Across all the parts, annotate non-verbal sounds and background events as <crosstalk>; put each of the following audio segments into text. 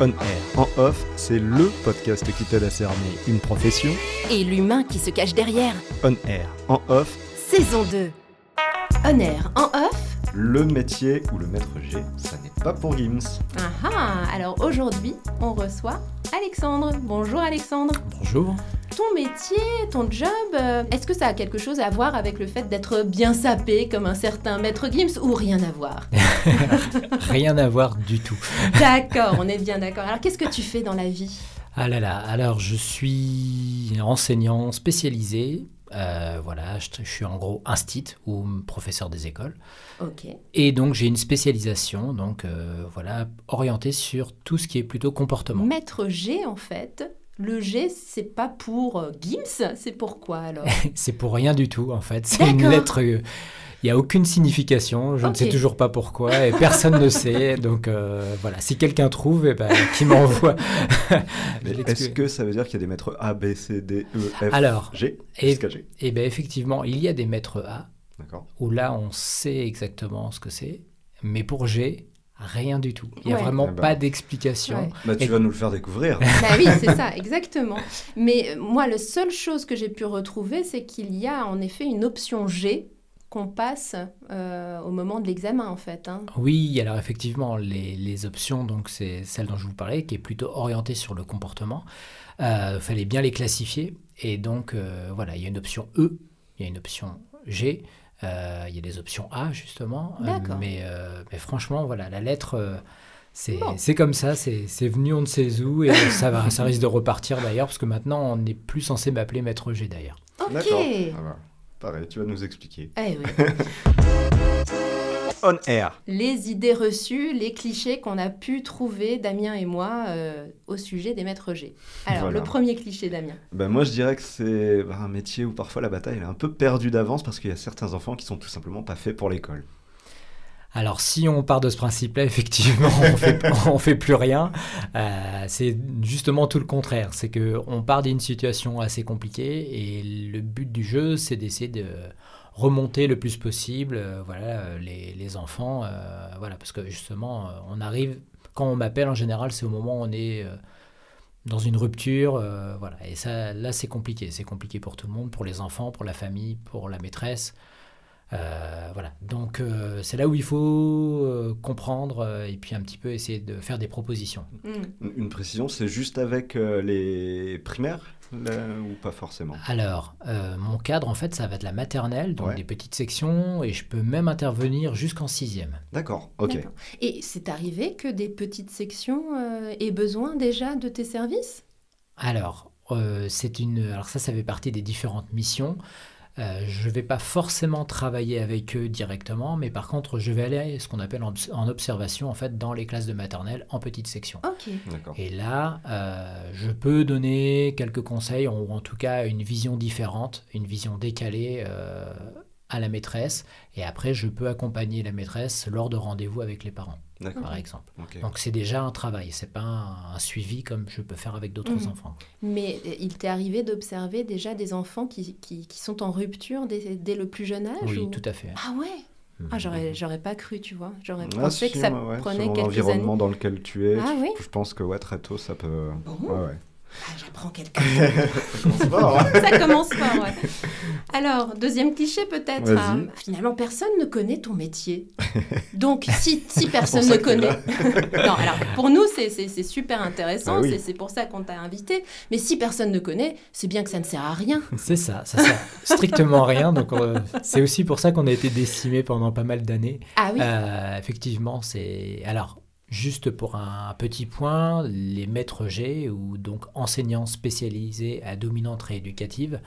On air. En off, c'est LE podcast qui t'aide à cerner une profession. Et l'humain qui se cache derrière. On air. En off, Saison 2. On air, en off le métier ou le maître G, ça n'est pas pour Gims. Ah ah Alors aujourd'hui, on reçoit Alexandre. Bonjour Alexandre. Bonjour. Ton métier, ton job, euh, est-ce que ça a quelque chose à voir avec le fait d'être bien sapé comme un certain maître Gims ou rien à voir <laughs> <laughs> Rien à voir du tout. D'accord, on est bien d'accord. Alors qu'est-ce que tu fais dans la vie? Ah là là, alors je suis enseignant spécialisé. euh, voilà, je, je suis en gros instit ou professeur des écoles. Ok. Et donc j'ai une spécialisation, donc euh, voilà, orientée sur tout ce qui est plutôt comportement. Maître G en fait. Le G, c'est pas pour euh, Gims, c'est pourquoi alors? <laughs> C'est pour rien du tout en fait. C'est une lettre. euh, Il n'y a aucune signification, je ne sais toujours pas pourquoi et personne ne sait. <laughs> Donc euh, voilà, si quelqu'un trouve, eh ben, qui m'envoie. <laughs> Est-ce que ça veut dire qu'il y a des maîtres A, B, C, D, E, F, Alors, G et- jusqu'à G? Eh bien effectivement, il y a des maîtres A où là on sait exactement ce que c'est, mais pour G, rien du tout. Il n'y a Ouais. vraiment Ah bah. pas d'explication. Ouais. Bah, tu Et- vas nous le faire découvrir. Bah oui, c'est ça, exactement. Mais euh, moi, la seule chose que j'ai pu retrouver, c'est qu'il y a en effet une option G qu'on passe euh, au moment de l'examen, en fait. hein. Oui, alors effectivement, les, les options, donc c'est celle dont je vous parlais, qui est plutôt orientée sur le comportement. Il fallait bien les classifier. Et donc, euh, voilà, il y a une option E, il y a une option G, euh, il y a des options A, justement. Euh, D'accord. mais, euh, mais franchement, voilà, la lettre, euh, c'est Bon. c'est comme ça, c'est c'est venu on ne sait où, et ça, va, ça risque de repartir d'ailleurs, parce que maintenant, on n'est plus censé m'appeler maître G d'ailleurs. Ok. D'accord. Ah bah, pareil, tu vas nous expliquer. Eh oui. <laughs> On air. Les idées reçues, les clichés qu'on a pu trouver, Damien et moi, euh, au sujet des maîtres G. Alors, Voilà. le premier cliché, Damien. Ben moi, je dirais que c'est bah, un métier où parfois la bataille elle est un peu perdue d'avance parce qu'il y a certains enfants qui sont tout simplement pas faits pour l'école. Alors, si on part de ce principe-là, effectivement, on fait, <laughs> on fait plus rien. Euh, c'est justement tout le contraire. C'est que on part d'une situation assez compliquée et le but du jeu, c'est d'essayer de remonter le plus possible, euh, voilà, euh, les, les enfants, euh, voilà, parce que justement, on arrive quand on m'appelle en général, c'est au moment où on est euh, dans une rupture, euh, voilà. Et ça, là, c'est compliqué. C'est compliqué pour tout le monde, pour les enfants, pour la famille, pour la maîtresse. Euh, voilà, donc euh, c'est là où il faut euh, comprendre euh, et puis un petit peu essayer de faire des propositions. Hmm. Une- Une précision, c'est juste avec euh, les primaires? Ou pas forcément Alors, euh, mon cadre, en fait, ça va être la maternelle, donc Ouais. des petites sections, et je peux même intervenir jusqu'en sixième. D'accord, ok. Et c'est arrivé que des petites sections euh, aient besoin déjà de tes services? Alors, euh, c'est une, alors ça, ça fait partie des différentes missions. Euh, je ne vais pas forcément travailler avec eux directement, mais par contre, je vais aller ce qu'on appelle en, en observation, en fait, dans les classes de maternelle en petites sections. Ok. D'accord. Et là, euh, je peux donner quelques conseils, ou en tout cas une vision différente, une vision décalée euh, à la maîtresse. Et après, je peux accompagner la maîtresse lors de rendez-vous avec les parents. Par exemple. Donc c'est déjà un travail, c'est pas un, un suivi comme je peux faire avec d'autres Mhm. enfants. Mais euh, il t'est arrivé d'observer déjà des enfants qui, qui, qui sont en rupture dès, dès le plus jeune âge Oui, ou- tout à fait. Ah ouais? Ah, Mhm. j'aurais, j'aurais pas cru, tu vois. J'aurais Ah, pensé si, que ça ouais, prenait selon quelques années. l'environnement dans lequel tu es, Ah oui je pense que ouais, très tôt, ça peut... Bon? Ouais, ouais. Ah, j'apprends quelque chose. <laughs> Ça commence fort, hein. ça commence fort, ouais. Alors, deuxième cliché peut-être. Hein. Finalement, personne ne connaît ton métier. <laughs> Donc, si, si personne ne connaît... <laughs> non, alors, pour nous, c'est, super intéressant. Ah oui. c'est pour ça qu'on t'a invité. Mais si personne ne connaît, c'est bien que ça ne sert à rien. C'est ça, ça sert strictement à rien. Donc euh, c'est aussi pour ça qu'on a été décimé pendant pas mal d'années. Ah oui Euh, effectivement, c'est. Alors, juste pour un petit point, les maîtres G, ou donc enseignants spécialisés à dominante rééducative,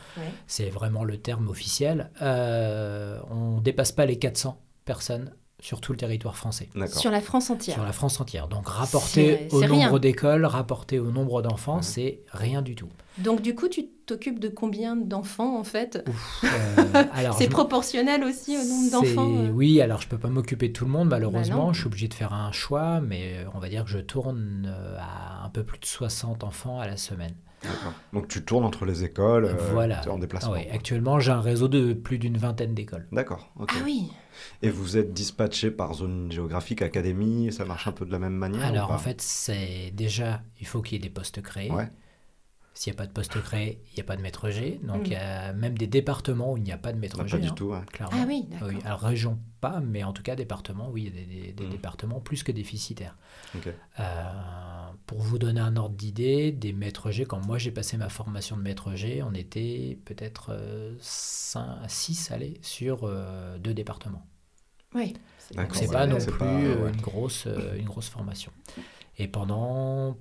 c'est vraiment le terme officiel, euh, on ne dépasse pas les 400 personnes sur tout le territoire français. Sur la France entière. Sur la France entière. Donc, rapporté au nombre d'écoles, rapporté au nombre d'enfants, Mhm. c'est rien du tout. Donc, du coup, tu t'occupes de combien d'enfants en fait? Euh, <laughs> C'est proportionnel aussi au nombre d'enfants euh? Oui, alors je peux pas m'occuper de tout le monde, malheureusement. Bah non. je suis obligé de faire un choix, mais euh, on va dire que je tourne à un peu plus de 60 enfants à la semaine. D'accord. Donc tu tournes entre les écoles, euh, voilà. tu es en déplacement. Ah ouais, actuellement, j'ai un réseau de plus d'une vingtaine d'écoles. D'accord. Ah oui Et vous êtes dispatché par zone géographique, académie, ça marche un peu de la même manière ou Alors pas? en fait, c'est déjà, il faut qu'il y ait des postes créés. Ouais. S'il n'y a pas de poste créé, il n'y a pas de maître G. Donc Mm. il y a même des départements où il n'y a pas de maître Non, G. pas du hein, tout. ouais. Clairement. Ah oui, d'accord. Oui, alors région pas, mais en tout cas département, oui, il y a des, des- des Mm. départements plus que déficitaires. Ok. Euh, pour vous donner un ordre d'idée, des maîtres G, quand moi j'ai passé ma formation de maître G, on était peut-être 6 allez, sur euh, deux départements. Oui. C'est pas non plus pas- euh, ouais. une, grosse, euh, une grosse formation. Et pendant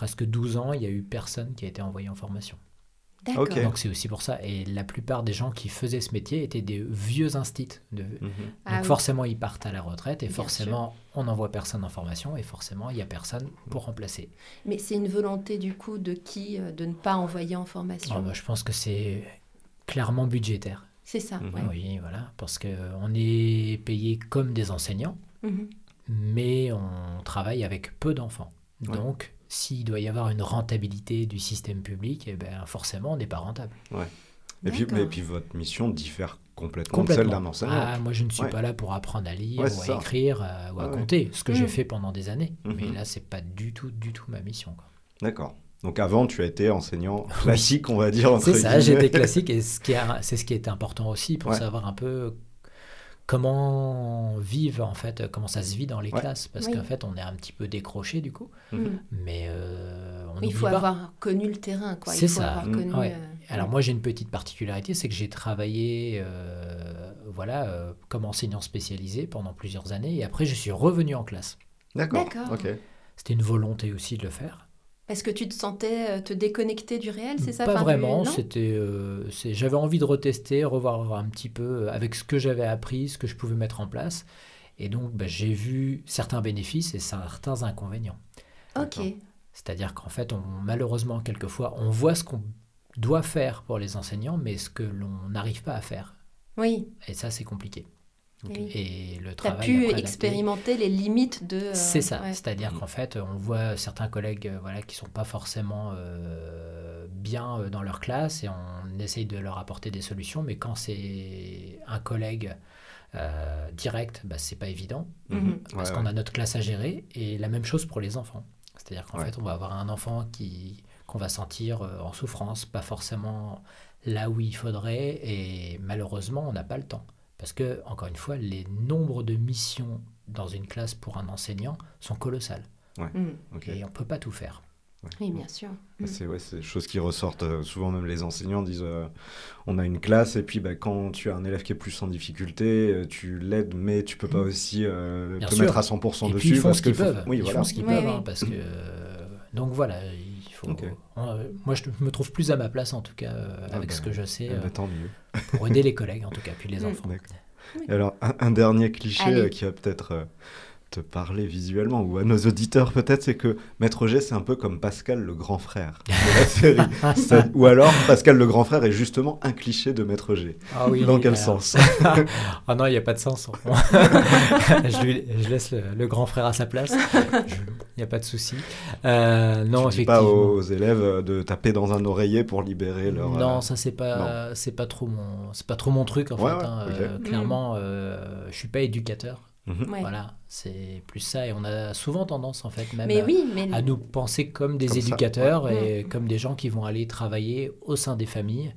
presque 12 ans, il n'y a eu personne qui a été envoyé en formation. D'accord. Donc c'est aussi pour ça. Et la plupart des gens qui faisaient ce métier étaient des vieux instits. De... Mhm. Ah Donc oui. forcément, ils partent à la retraite et Bien forcément, on n'envoie personne en formation et forcément, il n'y a personne pour remplacer. Mais c'est une volonté du coup de qui euh, de ne pas envoyer en formation? Ah bah, je pense que c'est clairement budgétaire. C'est ça, ouais. Oui, voilà, parce qu'on est payé comme des enseignants, Mhm. mais on travaille avec peu d'enfants. Ouais. Donc, s'il doit y avoir une rentabilité du système public, eh ben, forcément, on n'est pas rentable. Et puis, mais puis votre mission diffère complètement, de celle d'un enseignant. Ah, moi, je ne suis Ouais. pas là pour apprendre à lire Ouais, ou à ça. écrire euh, ou à Ah ouais. compter, ce que j'ai fait pendant des années. Mhm. Mais là, c'est pas du tout, du tout ma mission. D'accord. Donc avant, tu as été enseignant classique, on va dire. C'est ça, j'étais classique et <laughs> ce qui a- c'est ce qui est important aussi pour Ouais. savoir un peu comment vivent en fait, comment ça se vit dans les Ouais. classes, parce Oui. qu'en fait on est un petit peu décroché du coup, Mhm. mais euh, on Il faut pas. avoir connu le terrain, quoi. C'est ça. avoir Mm. connu. Ouais. euh, Alors moi j'ai une petite particularité, c'est que j'ai travaillé euh, voilà, euh, comme enseignant spécialisé pendant plusieurs années et après je suis revenu en classe. D'accord. D'accord. Ok. C'était une volonté aussi de le faire. Parce que tu te sentais euh, te déconnecter du réel, c'est ça Pas Enfin, vraiment. du- C'était, euh, j'avais envie de retester, revoir un petit peu euh, avec ce que j'avais appris, ce que je pouvais mettre en place. Et donc, bah, j'ai vu certains bénéfices et certains inconvénients. Ok. C'est-à-dire qu'en fait, on, malheureusement, quelquefois, on voit ce qu'on doit faire pour les enseignants, mais ce que l'on n'arrive pas à faire. Oui. Et ça, c'est compliqué. Oui. Et le Tu as pu après expérimenter les limites de. euh, C'est ça, ouais. c'est-à-dire qu'en fait, on voit certains collègues euh, voilà, qui sont pas forcément euh, bien euh, dans leur classe et on essaye de leur apporter des solutions, mais quand c'est un collègue euh, direct, bah, c'est pas évident Mhm. parce Ouais, qu'on ouais. a notre classe à gérer et la même chose pour les enfants. C'est-à-dire qu'en Ouais. fait, on va avoir un enfant qui qu'on va sentir euh, en souffrance, pas forcément là où il faudrait et malheureusement, on n'a pas le temps. Parce que, encore une fois, les nombres de missions dans une classe pour un enseignant sont colossales. Mm. Ok. Et on ne peut pas tout faire. Oui, bien sûr. Mm. C'est ouais, c'est des choses qui ressortent euh, souvent, même les enseignants disent euh, on a une classe, et puis bah, quand tu as un élève qui est plus en difficulté, euh, tu l'aides, mais tu peux pas aussi euh, Bien te sûr. mettre à 100% Et dessus. puis ils font parce ce que qu'ils peuvent. Oui, ils voilà. font ce qu'ils Oui, peuvent. oui. hein, parce que, euh, donc voilà, il faut. Euh, moi, je me trouve plus à ma place, en tout cas, euh, Ah avec bah, ce que je sais, Eh ben, euh, tant mieux. pour aider les collègues, en tout cas, puis les <laughs> enfants. Alors, un, un dernier cliché euh, qui va peut-être euh, te parler visuellement, ou à nos auditeurs peut-être, c'est que Maître G, c'est un peu comme Pascal le grand frère de la <laughs> série. Ça- ou alors, Pascal le grand frère est justement un cliché de Maître G. Ah oui, Dans quel sens <laughs> Ah non, il n'y a pas de sens. <laughs> je, lui- je laisse le, le grand frère à sa place. Il n'y a pas de souci. Euh, non, Tu dis effectivement. pas aux élèves de taper dans un oreiller pour libérer leur... Non, euh, ça c'est pas c'est pas trop mon c'est pas trop mon truc en Ouais, fait. ouais, hein. Euh, clairement, euh, je suis pas éducateur. Mhm. Ouais. Voilà, c'est plus ça et on a souvent tendance en fait même Mais à, oui, mais. à nous penser comme des Comme ça, éducateurs ouais. et comme des gens qui vont aller travailler au sein des familles.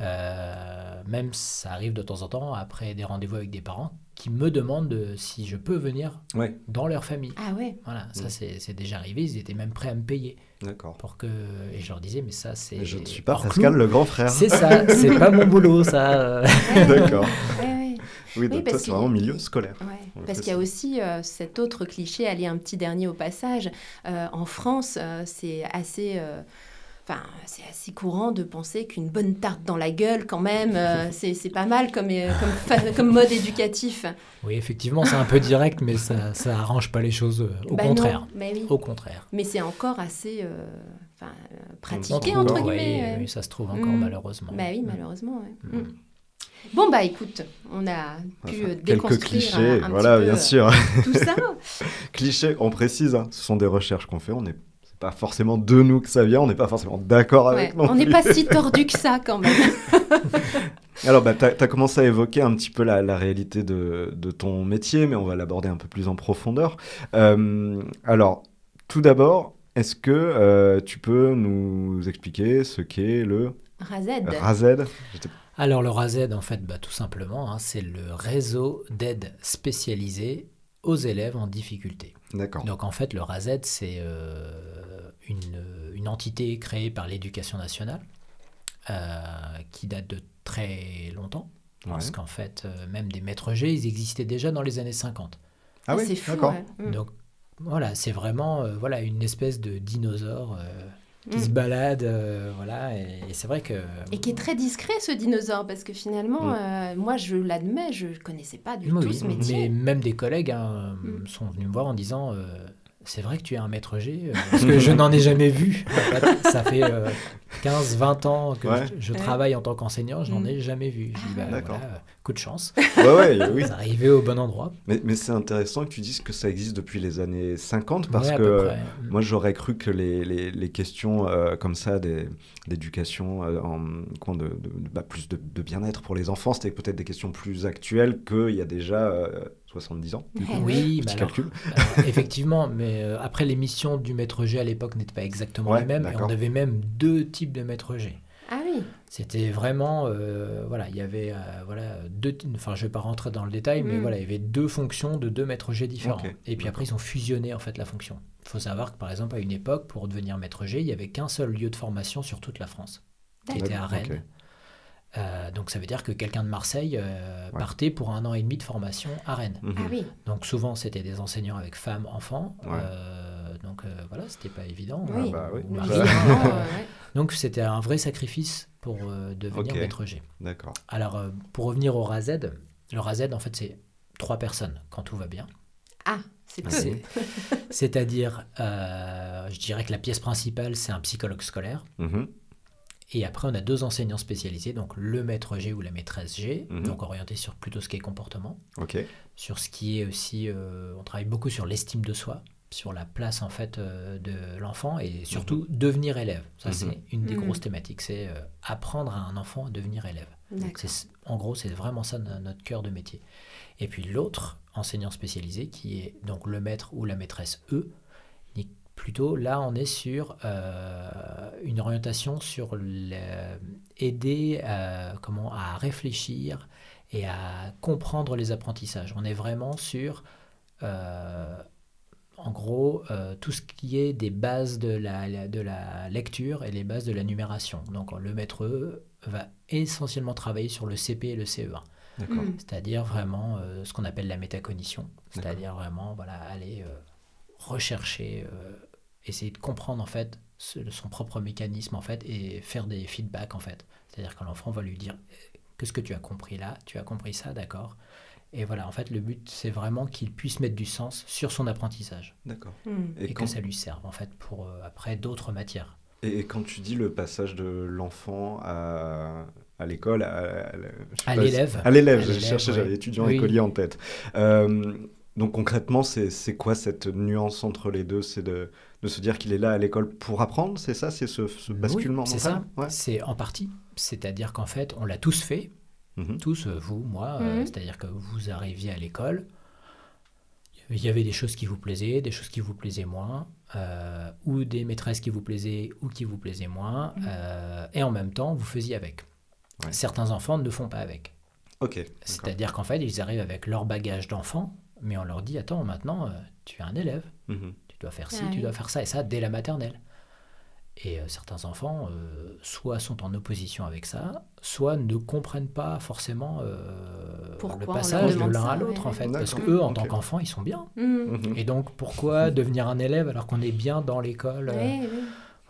Euh, même ça arrive de temps en temps après des rendez-vous avec des parents qui me demandent de- si je peux venir Ouais, dans leur famille. Ah ouais. Voilà, ça Mm. c'est déjà arrivé. Ils étaient même prêts à me payer d'accord. pour que et je leur disais mais ça c'est Je ne suis pas Pascal clou. le grand frère. C'est ça, c'est pas mon boulot, ça. <laughs> D'accord. ouais. Oui, donc parce toi, c'est qu'il- vraiment milieu scolaire. Parce qu'il y a aussi euh, cet autre cliché, allez un petit dernier au passage. Euh, en France, euh, c'est assez euh, Enfin, c'est assez courant de penser qu'une bonne tarte dans la gueule, quand même, euh, <laughs> c'est pas mal comme, euh, comme, mode éducatif. Oui, effectivement, c'est un peu direct, mais ça, ça arrange pas les choses. euh, Au Bah contraire. non, mais oui. Au contraire. Mais c'est encore assez euh, pratiqué, trouve, entre oui, guillemets. oui, ça se trouve encore Mm. malheureusement. Bah oui, malheureusement. ouais. Mm. Mm. Bon, bah écoute, on a pu Enfin, euh, quelques déconstruire clichés, un, un voilà, petit peu, bien euh, sûr. tout ça. <laughs> clichés, on précise, hein, ce sont des recherches qu'on fait, on n'est pas forcément de nous que ça vient, on n'est pas forcément d'accord avec Ouais, non on n'est pas si tordu que ça, quand même. <laughs> Alors, bah, tu as, commencé à évoquer un petit peu la, la réalité de, de ton métier, mais on va l'aborder un peu plus en profondeur. Euh, alors, tout d'abord, est-ce que euh, tu peux nous expliquer ce qu'est le Razed. Alors le RAZED, en fait, bah, tout simplement, hein, c'est le réseau d'aide spécialisée aux élèves en difficulté. D'accord. Donc en fait, le RAZED, c'est euh, une, une entité créée par l'éducation nationale euh, qui date de très longtemps. Parce Ouais. qu'en fait, euh, même des maîtres G, ils existaient déjà dans les années 50. Ah oui, c'est fou. d'accord. ouais. Mm. Donc voilà, c'est vraiment euh, voilà, une espèce de dinosaure euh, qui Mm. se balade. euh, voilà, et, et c'est vrai que... Et qui est très discret, ce dinosaure, parce que finalement, Mm. euh, moi, je l'admets, je ne connaissais pas du Oui, tout ce métier. mais même des collègues hein, Mm. sont venus me voir en disant euh, c'est vrai que tu es un maître G, euh, parce que je n'en ai jamais vu. En fait, ça fait 15-20 ans que Ouais. je, je Ouais. travaille en tant qu'enseignant, je n'en Mm. ai jamais vu. Je dis, bah, D'accord. voilà, euh, coup de chance, Ouais, ouais, oui. <laughs> vous arrivez au bon endroit. Mais, mais c'est intéressant que tu dises que ça existe depuis les années 50 parce Ouais, que près. moi j'aurais cru que les, les, les questions euh, comme ça d'éducation, euh, en quoi, de, de- bah, plus de, de bien-être pour les enfants, c'était peut-être des questions plus actuelles qu'il y a déjà euh, 70 ans. du coup. Eh Oui, alors, euh, <laughs> effectivement, mais euh, après les missions du maître G à l'époque n'étaient pas exactement Ouais, les mêmes, et on avait même deux types de maître G. C'était vraiment, euh, voilà, il y avait, euh, voilà, deux, enfin, je vais pas rentrer dans le détail, mais Mm. voilà, il y avait deux fonctions de deux maîtres G différents. Et puis après, ils ont fusionné en fait la fonction. Il faut savoir que par exemple, à une époque, pour devenir maître G, il y avait qu'un seul lieu de formation sur toute la France, qui était à Rennes. Euh, donc ça veut dire que quelqu'un de Marseille euh, Ouais. partait pour un an et demi de formation à Rennes. Mhm. Ah oui. Donc souvent, c'était des enseignants avec femmes, enfants. Ouais. euh, donc euh, voilà, c'était pas évident. Oui. Ah bah oui. Ou Donc c'était un vrai sacrifice pour euh, devenir maître G. D'accord. Alors, euh, pour revenir au RAZED, le RAZED, en fait, c'est trois personnes quand tout va bien. Ah, c'est peu. C'est- <laughs> C'est-à-dire, euh, je dirais que la pièce principale, c'est un psychologue scolaire. Mhm. Et après, on a deux enseignants spécialisés, donc le maître G ou la maîtresse G, Mhm. donc orienté sur plutôt ce qui est comportement, Ok. sur ce qui est aussi, euh, on travaille beaucoup sur l'estime de soi, sur la place en fait euh, de l'enfant et surtout devenir élève. Ça, Mhm. c'est une des Mhm. grosses thématiques, c'est euh, apprendre à un enfant à devenir élève. En gros, c'est vraiment ça no- notre cœur de métier. Et puis l'autre enseignant spécialisé, qui est donc le maître ou la maîtresse E, ni- plutôt là, on est sur euh, une orientation sur aider euh, comment, à réfléchir et à comprendre les apprentissages. On est vraiment sur, euh, en gros, euh, tout ce qui est des bases de la, de la lecture et les bases de la numération. Donc le maître E va essentiellement travailler sur le CP et le CE1, D'accord. Mm. c'est-à-dire vraiment euh, ce qu'on appelle la métacognition, c'est-à-dire vraiment voilà, aller euh, rechercher, euh, essayer de comprendre en fait ce- son propre mécanisme en fait et faire des feedbacks en fait. C'est-à-dire que l'enfant va lui dire qu'est-ce que tu as compris là, tu as compris ça, d'accord. Et voilà, en fait, le but, c'est vraiment qu'il puisse mettre du sens sur son apprentissage D'accord. Mm. et, Et, que ça lui serve, en fait, pour euh, après d'autres matières. et, et quand tu dis le passage de l'enfant à, à l'école, à, l'élève. À l'élève, je cherchais, ouais. j'avais étudiant Oui. écolier en tête. Euh, donc concrètement, c'est quoi cette nuance entre les deux? C'est de, de se dire qu'il est là à l'école pour apprendre, c'est ça? C'est ce, ce basculement Oui, c'est ça. Ouais. C'est en partie. C'est-à-dire qu'en fait, on l'a tous fait, Mhm. tous, euh, vous, moi. euh, Mhm. C'est-à-dire que vous arriviez à l'école, il y avait des choses qui vous plaisaient, des choses qui vous plaisaient moins, euh, ou des maîtresses qui vous plaisaient ou qui vous plaisaient moins, Mhm. euh, et en même temps, vous faisiez avec. Ouais. Certains enfants ne font pas avec. Ok. C'est-à-dire qu'en fait, ils arrivent avec leur bagage d'enfant, mais on leur dit attends, maintenant, euh, tu es un élève, tu dois faire ci, Ah tu dois faire ça, et ça dès la maternelle. Et euh, certains enfants, euh, soit sont en opposition avec ça, soit ne comprennent pas forcément euh, le passage de l'un à l'autre, en fait. Parce qu'eux, en tant qu'enfants, ils sont bien. Mm. Mhm. Et donc, pourquoi devenir un élève alors qu'on est bien dans l'école euh, Ouais, ouais.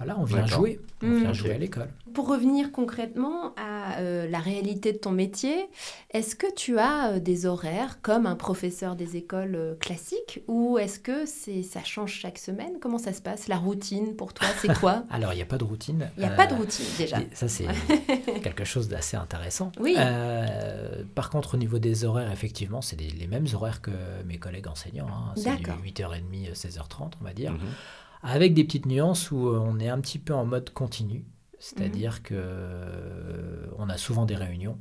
Voilà, on vient jouer. On vient jouer à l'école. Pour revenir concrètement à euh, la réalité de ton métier, est-ce que tu as euh, des horaires comme un professeur des écoles euh, classiques ou est-ce que c'est ça change chaque semaine? Comment ça se passe La routine pour toi, c'est quoi? <laughs> Alors, il n'y a pas de routine. Il n'y a Euh, pas de routine déjà. ça, c'est <laughs> quelque chose d'assez intéressant. Oui. Euh, par contre, au niveau des horaires, effectivement, c'est les mêmes horaires que mes collègues enseignants. hein. C'est du D'accord. 8h30, 16h30, on va dire. Mhm. Avec des petites nuances où euh, on est un petit peu en mode continu. C'est-à-dire Mhm. que euh, on a souvent des réunions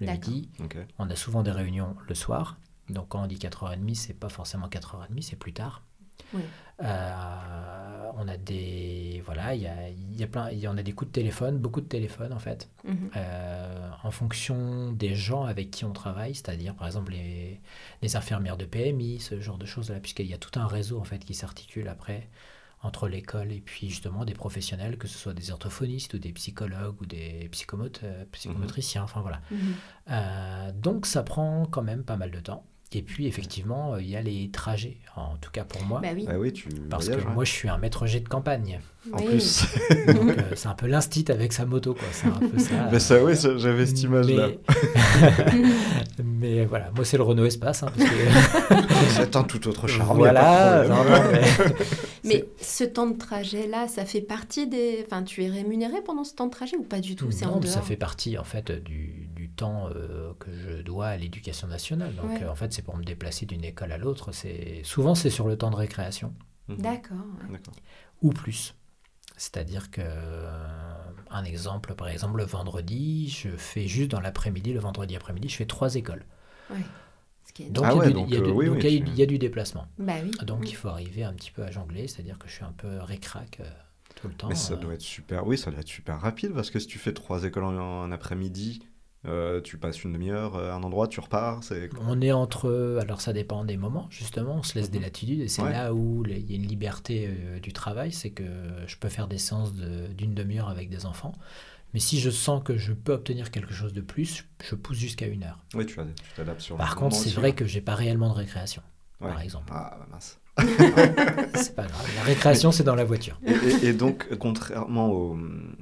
le midi, on a souvent des réunions le soir. Donc quand on dit 4h30, c'est pas forcément 4h30, c'est plus tard. Oui. Euh, on a des voilà, il y a, il y a plein, il y en a des coups de téléphone, beaucoup de téléphones en fait, Mhm. euh, en fonction des gens avec qui on travaille, c'est-à-dire par exemple les, les infirmières de PMI, ce genre de choses là, puisqu'il y a tout un réseau en fait qui s'articule après entre l'école et puis justement des professionnels, que ce soit des orthophonistes ou des psychologues ou des psychomote- euh, psychomotriciens, enfin voilà. Mhm. Euh, donc ça prend quand même pas mal de temps. Et puis effectivement, euh, il y a les trajets, en tout cas pour moi. Bah oui. Ah oui, tu Parce voyages, que ouais. moi, je suis un maître jet de campagne. En Oui. plus. <laughs> Donc, euh, <laughs> c'est un peu l'instit avec sa moto, quoi. C'est un peu ça. Mais <laughs> ça, oui, ça- j'avais cette image-là. Mais... mais voilà, moi, c'est le Renault Espace. hein, parce que- C'est un tout autre charme. voilà. non, non, mais- Mais ce temps de trajet-là, ça fait partie des... Enfin, tu es rémunéré pendant ce temps de trajet ou pas du tout? C'est en Non, dehors ça fait partie en fait du temps euh, que je dois à l'éducation nationale. Donc Ouais. euh, en fait, c'est pour me déplacer d'une école à l'autre. C'est souvent c'est sur le temps de récréation Mhm. D'accord. ou plus. C'est-à-dire que euh, un exemple, par exemple, le vendredi, je fais juste dans l'après-midi, le vendredi après-midi, je fais trois écoles. Ouais. Ce qui est... Donc il y a du- déplacement. Bah oui. Donc il faut arriver un petit peu à jongler, c'est-à-dire que je suis un peu récrac euh, tout le temps. Mais ça euh. doit être super. Oui, ça doit être super rapide parce que si tu fais trois écoles en, en après-midi, euh, tu passes une demi-heure à un endroit, tu repars. C'est On est entre, alors ça dépend des moments, justement, on se laisse des Mhm. latitudes et c'est Ouais. là où il y a une liberté euh, du travail, c'est que je peux faire des séances de- d'une demi-heure avec des enfants, mais si je sens que je peux obtenir quelque chose de plus, je pousse jusqu'à une heure. oui, tu t'adaptes sur. Par contre, c'est aussi, vrai hein. que j'ai pas réellement de récréation, Ouais. par exemple. Ah bah, mince. C'est pas grave, la récréation c'est dans la voiture. Et, et- et donc, contrairement aux,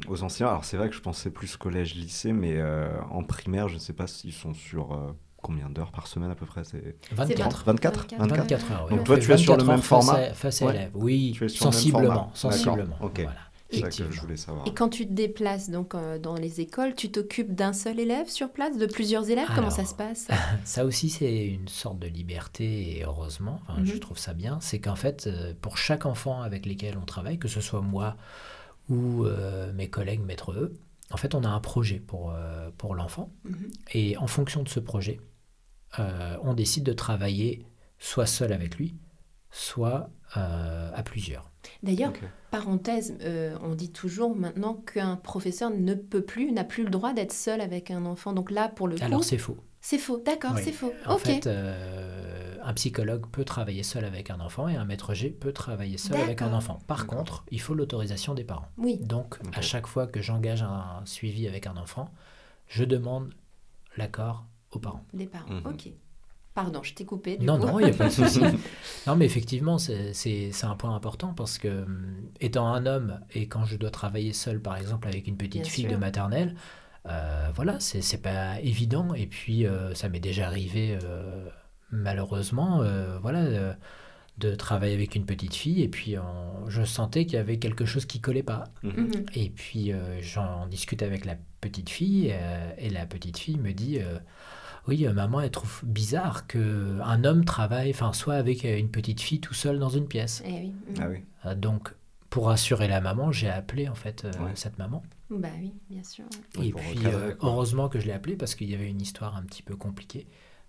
aux anciens, alors c'est vrai que je pensais plus collège-lycée, mais euh, en primaire, je ne sais pas s'ils sont sur euh, combien d'heures par semaine à peu près c'est 24. 24 24, 24 heures, oui. Donc On toi, tu es sur le 24 même face format à- Face à Ouais. élèves, oui, Tu es sur le même sensiblement, sensiblement. Voilà, C'est ça que effectivement. je voulais savoir. Et quand tu te déplaces donc euh, dans les écoles, tu t'occupes d'un seul élève sur place, de plusieurs élèves? Comment ça se passe? <laughs> Ça aussi, c'est une sorte de liberté, et heureusement, enfin, je Mhm. trouve ça bien, c'est qu'en fait, euh, pour chaque enfant avec lesquels on travaille, que ce soit moi ou euh, mes collègues maîtres eux, en fait, on a un projet pour, euh, pour l'enfant. Mhm. Et en fonction de ce projet, on décide de travailler soit seul avec lui, soit à plusieurs. D'ailleurs, parenthèse, euh, on dit toujours maintenant qu'un professeur ne peut plus, n'a plus le droit d'être seul avec un enfant. Donc là, pour le coup, Alors, c'est faux. c'est faux. D'accord, Oui. c'est faux. En fait, euh, un psychologue peut travailler seul avec un enfant et un maître G peut travailler seul avec un enfant. Par contre, il faut l'autorisation des parents. Oui. Donc, à chaque fois que j'engage un suivi avec un enfant, je demande l'accord aux parents. Des parents. Mhm. Ok. Pardon, je t'ai coupé. Du Non, coup. non, il n'y a pas de <laughs> souci. non, mais effectivement, c'est un point important parce que, hum, étant un homme et quand je dois travailler seul, par exemple, avec une petite Bien fille sûr. de maternelle, euh, voilà, c'est pas évident. Et puis, euh, ça m'est déjà arrivé, euh, malheureusement, euh, voilà, euh, de travailler avec une petite fille et puis on- je sentais qu'il y avait quelque chose qui collait pas. Mhm. Mhm. Et puis euh, j'en discute avec la petite fille euh, et la petite fille me dit euh, oui euh, maman elle trouve bizarre que un homme travaille enfin soit avec euh, une petite fille tout seul dans une pièce. Eh oui. Mhm. Ah oui. Euh, donc pour rassurer la maman j'ai appelé en fait euh, Ouais. cette maman Bah oui, bien sûr. Et puis euh, heureusement que je l'ai appelé parce qu'il y avait une histoire un petit peu compliquée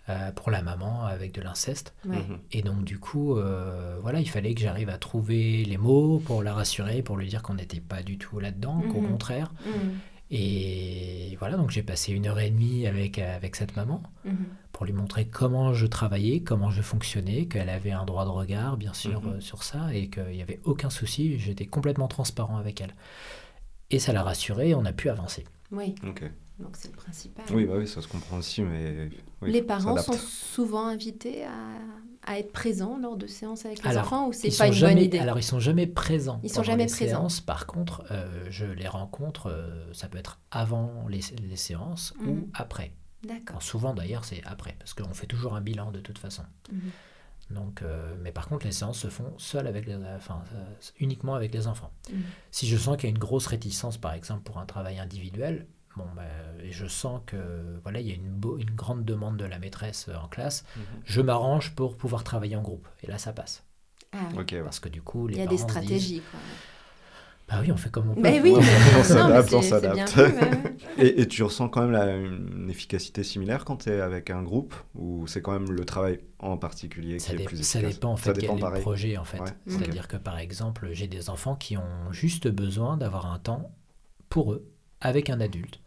euh, pour la maman avec de l'inceste. Ouais. Mhm. Et donc du coup, euh, voilà, il fallait que j'arrive à trouver les mots pour la rassurer, pour lui dire qu'on n'était pas du tout là-dedans, qu'au Mhm. contraire. Mhm. Et voilà, donc j'ai passé une heure et demie avec, avec cette maman Mhm. pour lui montrer comment je travaillais, comment je fonctionnais, qu'elle avait un droit de regard, bien sûr, Mhm. euh, sur ça, et qu'il n'y avait aucun souci, j'étais complètement transparent avec elle. Et ça l'a rassurée, on a pu avancer. Oui, Ok. donc c'est le principal. Oui, bah oui, ça se comprend aussi, mais. oui, Les parents sont souvent invités à, à être présent lors de séances avec les Alors, enfants ou c'est pas une jamais, bonne idée? Alors, ils sont jamais présents. Ils sont jamais les présents. séances. Par contre, euh, je les rencontre, euh, ça peut être avant les, les séances Mhm. ou après. D'accord. Souvent, d'ailleurs, c'est après, parce qu'on fait toujours un bilan de toute façon. Mhm. Donc, euh, mais par contre, les séances se font seules avec les, enfin, euh, uniquement avec les enfants. Mhm. Si je sens qu'il y a une grosse réticence, par exemple, pour un travail individuel, bon, ben, et je sens que voilà, il y a une, beau- une grande demande de la maîtresse euh, en classe, Mhm. je m'arrange pour pouvoir travailler en groupe. Et là, ça passe. Ah, oui. Ok, ouais. Parce que du coup, les Il y a des se disent, stratégies. Quoi. bah oui, on fait comme on peut. Mais oui, Ouais, mais- on s'adapte, on s'adapte. <laughs> Et, et tu ressens quand même la- une efficacité similaire quand tu es avec un groupe ou c'est quand même le travail en particulier qui Ça, est dé- plus ça efficace? dépend en Ça fait quel dépend est le pareil. projet en fait. Ouais, C'est-à-dire que par exemple, j'ai des enfants qui ont juste besoin d'avoir un temps pour eux avec un adulte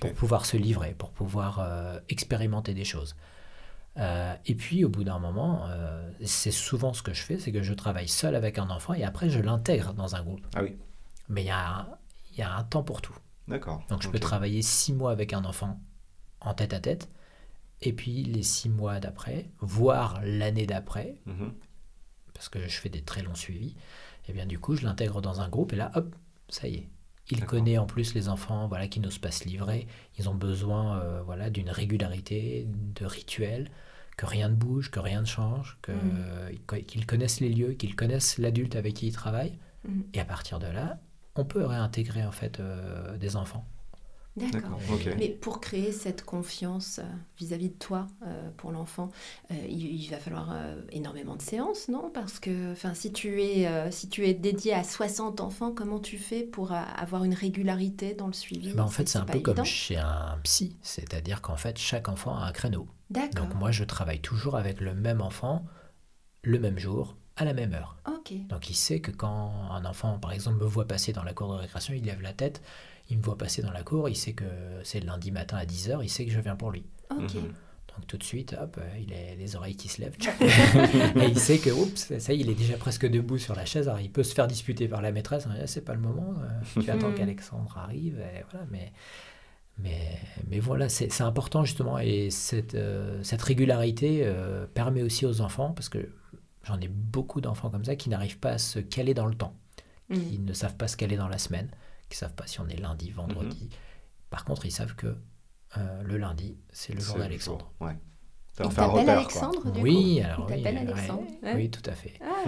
Pour pouvoir se livrer, pour pouvoir euh, expérimenter des choses. Euh, et puis au bout d'un moment, euh, c'est souvent ce que je fais, c'est que je travaille seul avec un enfant et après je l'intègre dans un groupe. Ah oui, Mais il y a, y a un temps pour tout. d'accord. Donc je peux travailler six mois avec un enfant en tête à tête, et puis les six mois d'après, voire l'année d'après, Mhm. parce que je fais des très longs suivis, et bien du coup je l'intègre dans un groupe et là hop, ça y est. Il connaît en plus les enfants voilà, qui n'osent pas se livrer. Ils ont besoin euh, voilà, d'une régularité, de rituels, que rien ne bouge, que rien ne change, Mhm. qu'ils connaissent les lieux, qu'ils connaissent l'adulte avec qui ils travaillent. Mhm. Et à partir de là, on peut réintégrer en fait euh, des enfants. D'accord. Mais pour créer cette confiance euh, vis-à-vis de toi euh, pour l'enfant, euh, il, il va falloir euh, énormément de séances, non? Parce que enfin, si, tu es, euh, si tu es dédié à 60 enfants, comment tu fais pour euh, avoir une régularité dans le suivi? Eh ben, en fait, c'est un peu comme chez un psy, c'est-à-dire qu'en fait, chaque enfant a un créneau. D'accord. Donc moi, je travaille toujours avec le même enfant, le même jour, à la même heure. Ok. Donc il sait que quand un enfant, par exemple, me voit passer dans la cour de récréation, il lève la tête, il me voit passer dans la cour, il sait que c'est lundi matin à 10h, il sait que je viens pour lui. Ok. Mhm. Donc tout de suite, hop, euh, il a les oreilles qui se lèvent. <laughs> <laughs> et il sait que, oups, ça y est, il est déjà presque debout sur la chaise. Alors il peut se faire disputer par la maîtresse. hein, c'est pas le moment. euh, <laughs> tu attends Mhm. qu'Alexandre arrive. Et voilà, mais, mais, mais voilà, c'est c'est important justement. Et cette, euh, cette régularité euh, permet aussi aux enfants, parce que j'en ai beaucoup d'enfants comme ça qui n'arrivent pas à se caler dans le temps, Mhm. qui ne savent pas se caler dans la semaine, qui savent pas si on est lundi, vendredi. Par contre, ils savent que euh, le lundi, c'est le jour d'Alexandre. Ouais. Il leur fait un t'appelle repère, quoi. Alexandre, du Oui, coup alors Il oui, ouais, Alexandre, ouais. oui, tout à fait. Ah,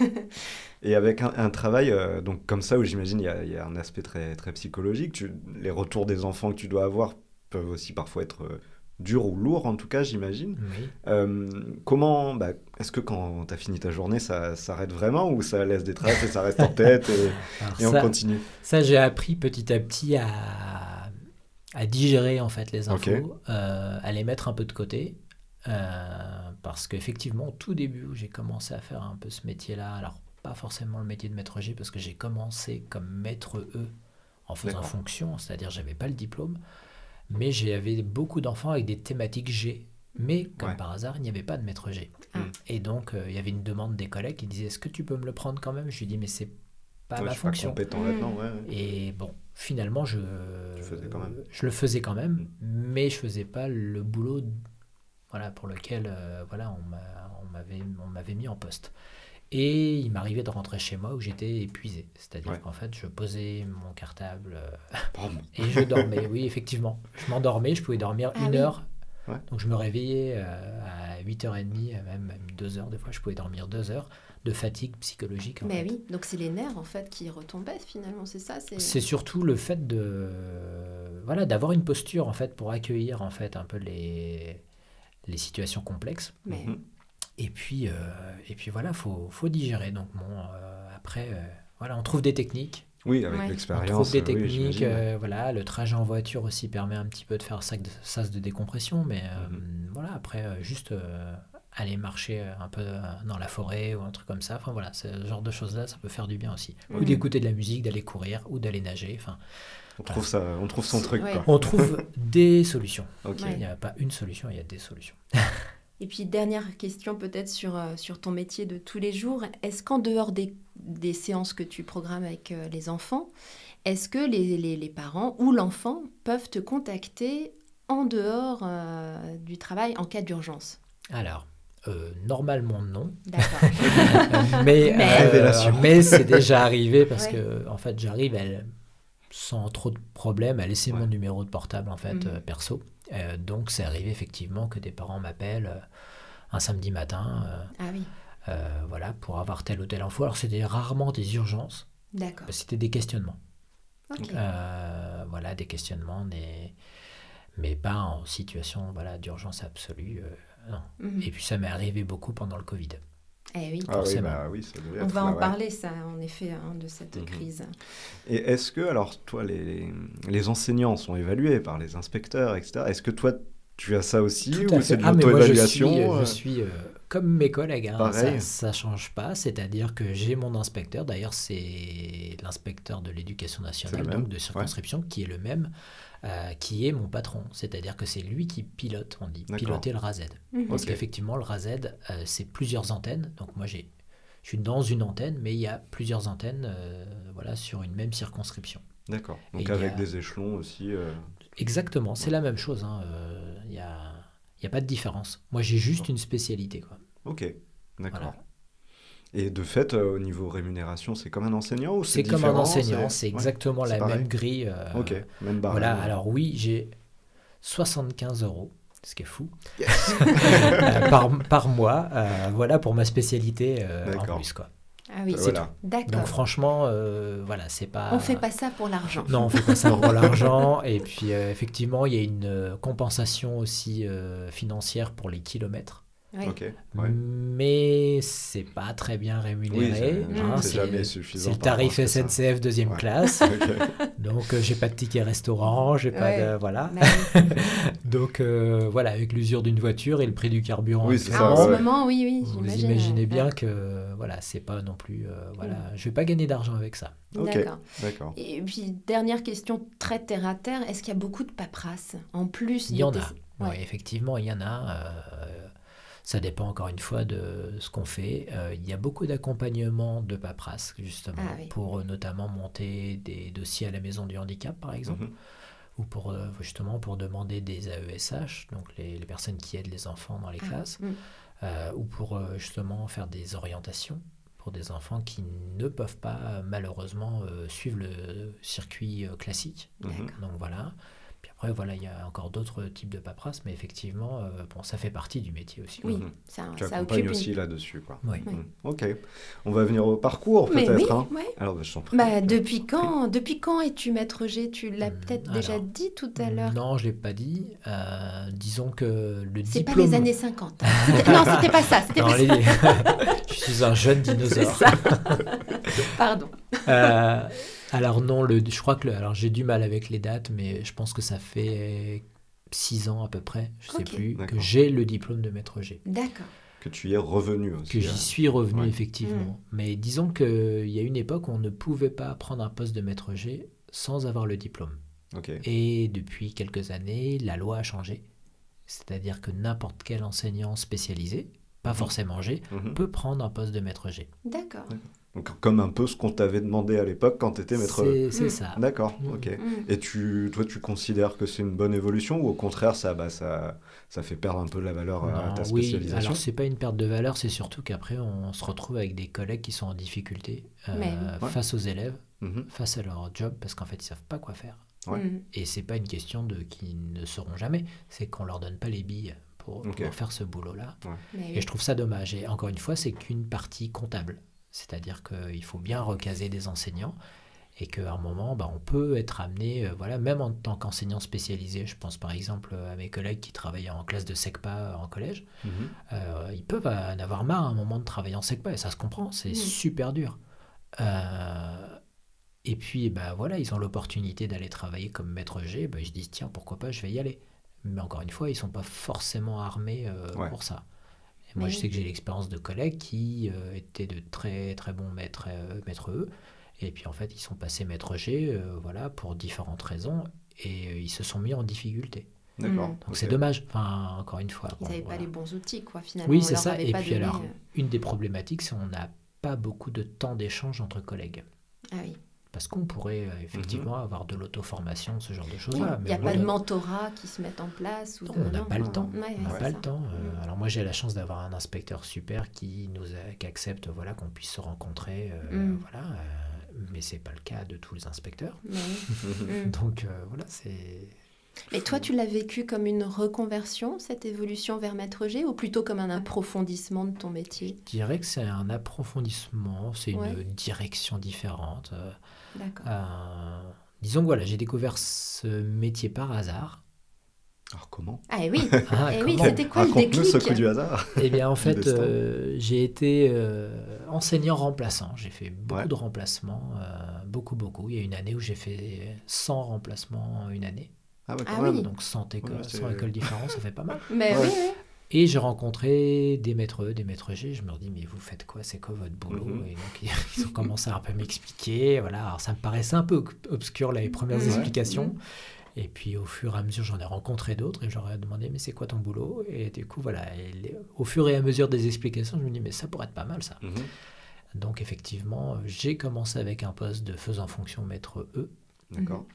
<laughs> Et avec un, un travail euh, donc comme ça où j'imagine il y, a- il y a un aspect très, très psychologique, tu- les retours des enfants que tu dois avoir peuvent aussi parfois être euh, durs ou lourds en tout cas j'imagine. Oui. Euh, comment, bah, est-ce que quand tu as fini ta journée ça s'arrête vraiment ou ça laisse des traces et ça reste en <laughs> tête et, et on ça, continue? ça, j'ai appris petit à petit à, à digérer en fait les infos, euh, à les mettre un peu de côté. euh, parce qu'effectivement, au tout début où j'ai commencé à faire un peu ce métier-là, alors pas forcément le métier de maître G, parce que j'ai commencé comme maître E en faisant fonction, c'est-à-dire j'avais pas le diplôme, mais j'avais beaucoup d'enfants avec des thématiques G. Mais comme Ouais. par hasard, il n'y avait pas de maître G. Ah. Et donc, euh, il y avait une demande des collègues qui disaient Est-ce que tu peux me le prendre quand même? Je lui dis Mais c'est pas Ouais, ma je suis pas fonction. compétent Mm. là-dedans, ouais, ouais. Et bon, finalement, je, Tu faisais quand même. je le faisais quand même, Mm. mais je faisais pas le boulot voilà, pour lequel euh, voilà, on m'avait mis en poste. Et il m'arrivait de rentrer chez moi où j'étais épuisé. C'est-à-dire Ouais. qu'en fait, je posais mon cartable euh, <laughs> et je dormais. oui, effectivement. Je m'endormais, je pouvais dormir Ah une oui. heure. Ouais. Donc je me réveillais euh, à 8h30, même, même 2h. Des fois, je pouvais dormir 2 heures de fatigue psychologique. en Mais fait. oui, donc c'est les nerfs en fait qui retombaient finalement, c'est ça C'est surtout le fait de voilà d'avoir une posture en fait pour accueillir en fait un peu les les situations complexes Mais Mhm. Et puis euh, et puis voilà faut faut digérer donc bon euh, après euh, voilà on trouve des techniques Oui, avec Ouais. on l'expérience. trouve des euh, oui, techniques euh, voilà le trajet en voiture aussi permet un petit peu de faire un sac de, sas de décompression mais euh, Mhm. voilà après euh, juste euh, aller marcher un peu dans la forêt ou un truc comme ça enfin voilà ce genre de choses là ça peut faire du bien aussi ou Mhm. d'écouter de la musique d'aller courir ou d'aller nager enfin On trouve ça, on trouve son truc Ouais. quoi. on trouve <laughs> des solutions. Il n'y a pas une solution, il y a des solutions. <laughs> Et puis dernière question peut-être sur, euh, sur ton métier de tous les jours. Est-ce qu'en dehors des, des séances que tu programmes avec euh, les enfants, est-ce que les, les- les parents ou l'enfant peuvent te contacter en dehors euh, du travail en cas d'urgence? Alors, Euh, normalement non, D'accord. <laughs> mais, <laughs> Mais- euh, c'est déjà arrivé parce Ouais. que en fait j'arrive elle, sans trop de problèmes à laisser mon numéro de portable en fait Mhm. euh, perso. Euh, donc c'est arrivé effectivement que des parents m'appellent euh, un samedi matin, euh, Ah oui, voilà, pour avoir telle ou telle info. Alors c'était rarement des urgences, d'accord. c'était des questionnements. Ok. Euh, voilà, des questionnements, des... mais pas en situation voilà, d'urgence absolue. non. Mhm. Et puis ça m'est arrivé beaucoup pendant le Covid. Eh oui. Ah oui, bah oui, ça devait On être va là, en ouais. parler, ça, en effet, hein, de cette Mhm. crise. Et est-ce que, alors, toi, les, les enseignants sont évalués par les inspecteurs, etc. Est-ce que toi, tu as ça aussi Tout ou c'est de Ah, mais moi, je suis, l'auto-évaluation euh, euh, je suis euh, comme mes collègues. hein. Pareil. Ça ne change pas. C'est-à-dire que j'ai mon inspecteur. D'ailleurs, c'est l'inspecteur de l'éducation nationale, donc de circonscription, qui est le même, euh, qui est mon patron. C'est-à-dire que c'est lui qui pilote, on dit, D'accord. piloter le RASED. Mhm. Parce qu'effectivement, le RASED, euh, c'est plusieurs antennes. Donc moi, j'ai, je suis dans une antenne, mais il y a plusieurs antennes euh, voilà, sur une même circonscription. D'accord. Donc a- avec des échelons aussi. euh, Exactement, c'est la même chose. hein, euh, Il n'y a, il y a pas de différence. Moi, j'ai juste une spécialité. Quoi. Ok, d'accord. Voilà. Et de fait, euh, au niveau rémunération, c'est comme un enseignant ou c'est C'est comme un enseignant, c'est exactement la pareil. même grille. euh, Ok, même barème. Voilà, alors oui, j'ai 75 euros, ce qui est fou, <laughs> euh, par, par mois, euh, voilà pour ma spécialité euh, en plus. Quoi. Ah oui, c'est voilà. d'accord. Donc franchement, euh, voilà, c'est pas... On fait pas ça pour l'argent. Non, on fait pas ça pour <laughs> l'argent. Et puis euh, effectivement, il y a une compensation aussi euh, financière pour les kilomètres. Oui. Ouais. Mais c'est pas très bien Oui, rémunéré. c'est hein, c'est le tarif SNCF deuxième Ouais. classe. <laughs> Donc euh, j'ai pas de ticket restaurant, j'ai pas de voilà. Oui. <laughs> Donc euh, voilà, avec l'usure d'une voiture et le prix du carburant. Oui, c'est Ah, ça, en ce moment, oui, oui, Vous imaginez bien Ouais. que voilà, c'est pas non plus euh, voilà, je vais pas gagner d'argent avec ça. D'accord. Et puis, dernière question très terre à terre, est-ce qu'il y a beaucoup de paperasse? En plus Il y en a. Ouais. Ouais, effectivement, il y en a. ça dépend encore une fois de ce qu'on fait. Euh, il y a beaucoup d'accompagnement de paperasse, justement, Ah oui. pour euh, notamment monter des dossiers à la maison du handicap, par exemple, Mhm. ou pour euh, justement pour demander des AESH, donc les, les personnes qui aident les enfants dans les Ah, classes, mm. euh, ou pour justement faire des orientations pour des enfants qui ne peuvent pas malheureusement euh, suivre le circuit classique. Donc voilà. Puis après, voilà, il y a encore d'autres types de paperasse, mais effectivement, euh, bon, ça fait partie du métier aussi. Oui, Mhm. ça, Tu ça accompagnes occupe aussi une... là-dessus, quoi. Oui. Oui. Mhm. Ok. On va venir au parcours, Mais peut-être. oui, hein. ouais. Alors, bah, je t'en prie. Bah, depuis quand Depuis quand es-tu maître G? Tu l'as Hmm, peut-être déjà dit tout à l'heure. Non, je ne l'ai pas dit. Euh, disons que le C'est diplôme... pas les années 50. hein. C'était- non, c'était pas ça. C'était <laughs> Non, pas les- ça. <laughs> je suis un jeune C'est dinosaure. ça. Pardon. Euh, alors non, le, je crois que le, alors j'ai du mal avec les dates, mais je pense que ça fait six ans à peu près, je sais Ok. plus, que j'ai le diplôme de maître G. D'accord. Que tu y es revenu aussi. que j'y hein. suis revenu Ouais. effectivement. Mais disons qu'il y a une époque où on ne pouvait pas prendre un poste de maître G sans avoir le diplôme. Ok. Et depuis quelques années, la loi a changé. C'est-à-dire que n'importe quel enseignant spécialisé, pas forcément G, Mhm. peut prendre un poste de maître G. D'accord. Donc, comme un peu ce qu'on t'avait demandé à l'époque quand tu étais maître. C'est c'est Mm. ça. D'accord, Mm. ok. Mm. Et tu, toi, tu considères que c'est une bonne évolution ou au contraire, ça, bah, ça, ça fait perdre un peu de la valeur à Non, ta oui, spécialisation? alors c'est pas une perte de valeur, c'est surtout qu'après on se retrouve avec des collègues qui sont en difficulté euh, Mais oui. face aux élèves, Mhm. face à leur job, parce qu'en fait ils savent pas quoi faire. Ouais. Et c'est pas une question de qui ne seront jamais, c'est qu'on leur donne pas les billes pour, faire ce boulot-là. Mais Et oui. je trouve ça dommage. Et encore une fois, c'est qu'une partie comptable. C'est-à-dire qu'il faut bien recaser des enseignants et qu'à un moment, bah, on peut être amené, euh, voilà, même en tant qu'enseignant spécialisé, je pense par exemple à mes collègues qui travaillent en classe de SECPA en collège, Mhm. euh, ils peuvent en avoir marre à un moment de travailler en SECPA, et ça se comprend, c'est Mm. super dur. Euh, et puis, bah, voilà, ils ont l'opportunité d'aller travailler comme maître G, bah, ils se disent, tiens, pourquoi pas, je vais y aller. Mais encore une fois, ils sont pas forcément armés euh, Ouais. pour ça. Moi, je sais que j'ai l'expérience de collègues qui euh, étaient de très très bons maîtres, euh, maîtres E, et puis en fait, ils sont passés maître G, euh, voilà, pour différentes raisons, et euh, ils se sont mis en difficulté. D'accord. Mm. Donc c'est dommage, enfin, encore une fois. Ils bon, n'avaient voilà. pas les bons outils, quoi, finalement. Oui, c'est ça. Et puis donné, alors, une des problématiques, c'est qu'on n'a pas beaucoup de temps d'échange entre collègues. Ah oui. Parce qu'on pourrait euh, effectivement avoir de l'auto-formation, ce genre de choses-là. Il n'y a pas de mentorat qui se met en place ou non, de- on n'a pas le temps. Ouais, on n'a pas ça. le temps. Euh, Mm. alors moi j'ai la chance d'avoir un inspecteur super qui nous a- qui accepte voilà qu'on puisse se rencontrer. euh, Mm. Voilà. euh, mais c'est pas le cas de tous les inspecteurs. <laughs> Mm. Donc euh, voilà, c'est. Mais toi, tu l'as vécu comme une reconversion, cette évolution vers Maître G, ou plutôt comme un approfondissement de ton métier? Je dirais que c'est un approfondissement, c'est une Ouais. direction différente. Euh, D'accord. euh, disons que voilà, j'ai découvert ce métier par hasard. Alors comment? Ah et oui, Ah, eh oui <laughs> c'était quoi le déclic ce coup du hasard. Eh bien, en <laughs> fait, euh, j'ai été euh, enseignant remplaçant. J'ai fait beaucoup Ouais. de remplacements, euh, beaucoup, beaucoup. Il y a une année où j'ai fait 100 remplacements en une année. Ah, ouais, Ah quand même. oui. Donc 100 écoles, Ouais, c'est- 100 écoles différentes, ça fait pas mal. <laughs> Mais Ouais. oui, oui. Et j'ai rencontré des maîtres E, des maîtres G. Je me dis, mais vous faites quoi? C'est quoi votre boulot? Mhm. Et donc, ils ont commencé à un peu m'expliquer. Voilà. Alors, ça me paraissait un peu ob- obscur, là, les premières Ouais. explications. Et puis, au fur et à mesure, j'en ai rencontré d'autres et j'aurais demandé, mais c'est quoi ton boulot? Et du coup, voilà. et au fur et à mesure des explications, je me dis, mais ça pourrait être pas mal, ça. Mhm. Donc, effectivement, j'ai commencé avec un poste de faisant fonction maître E, D'accord.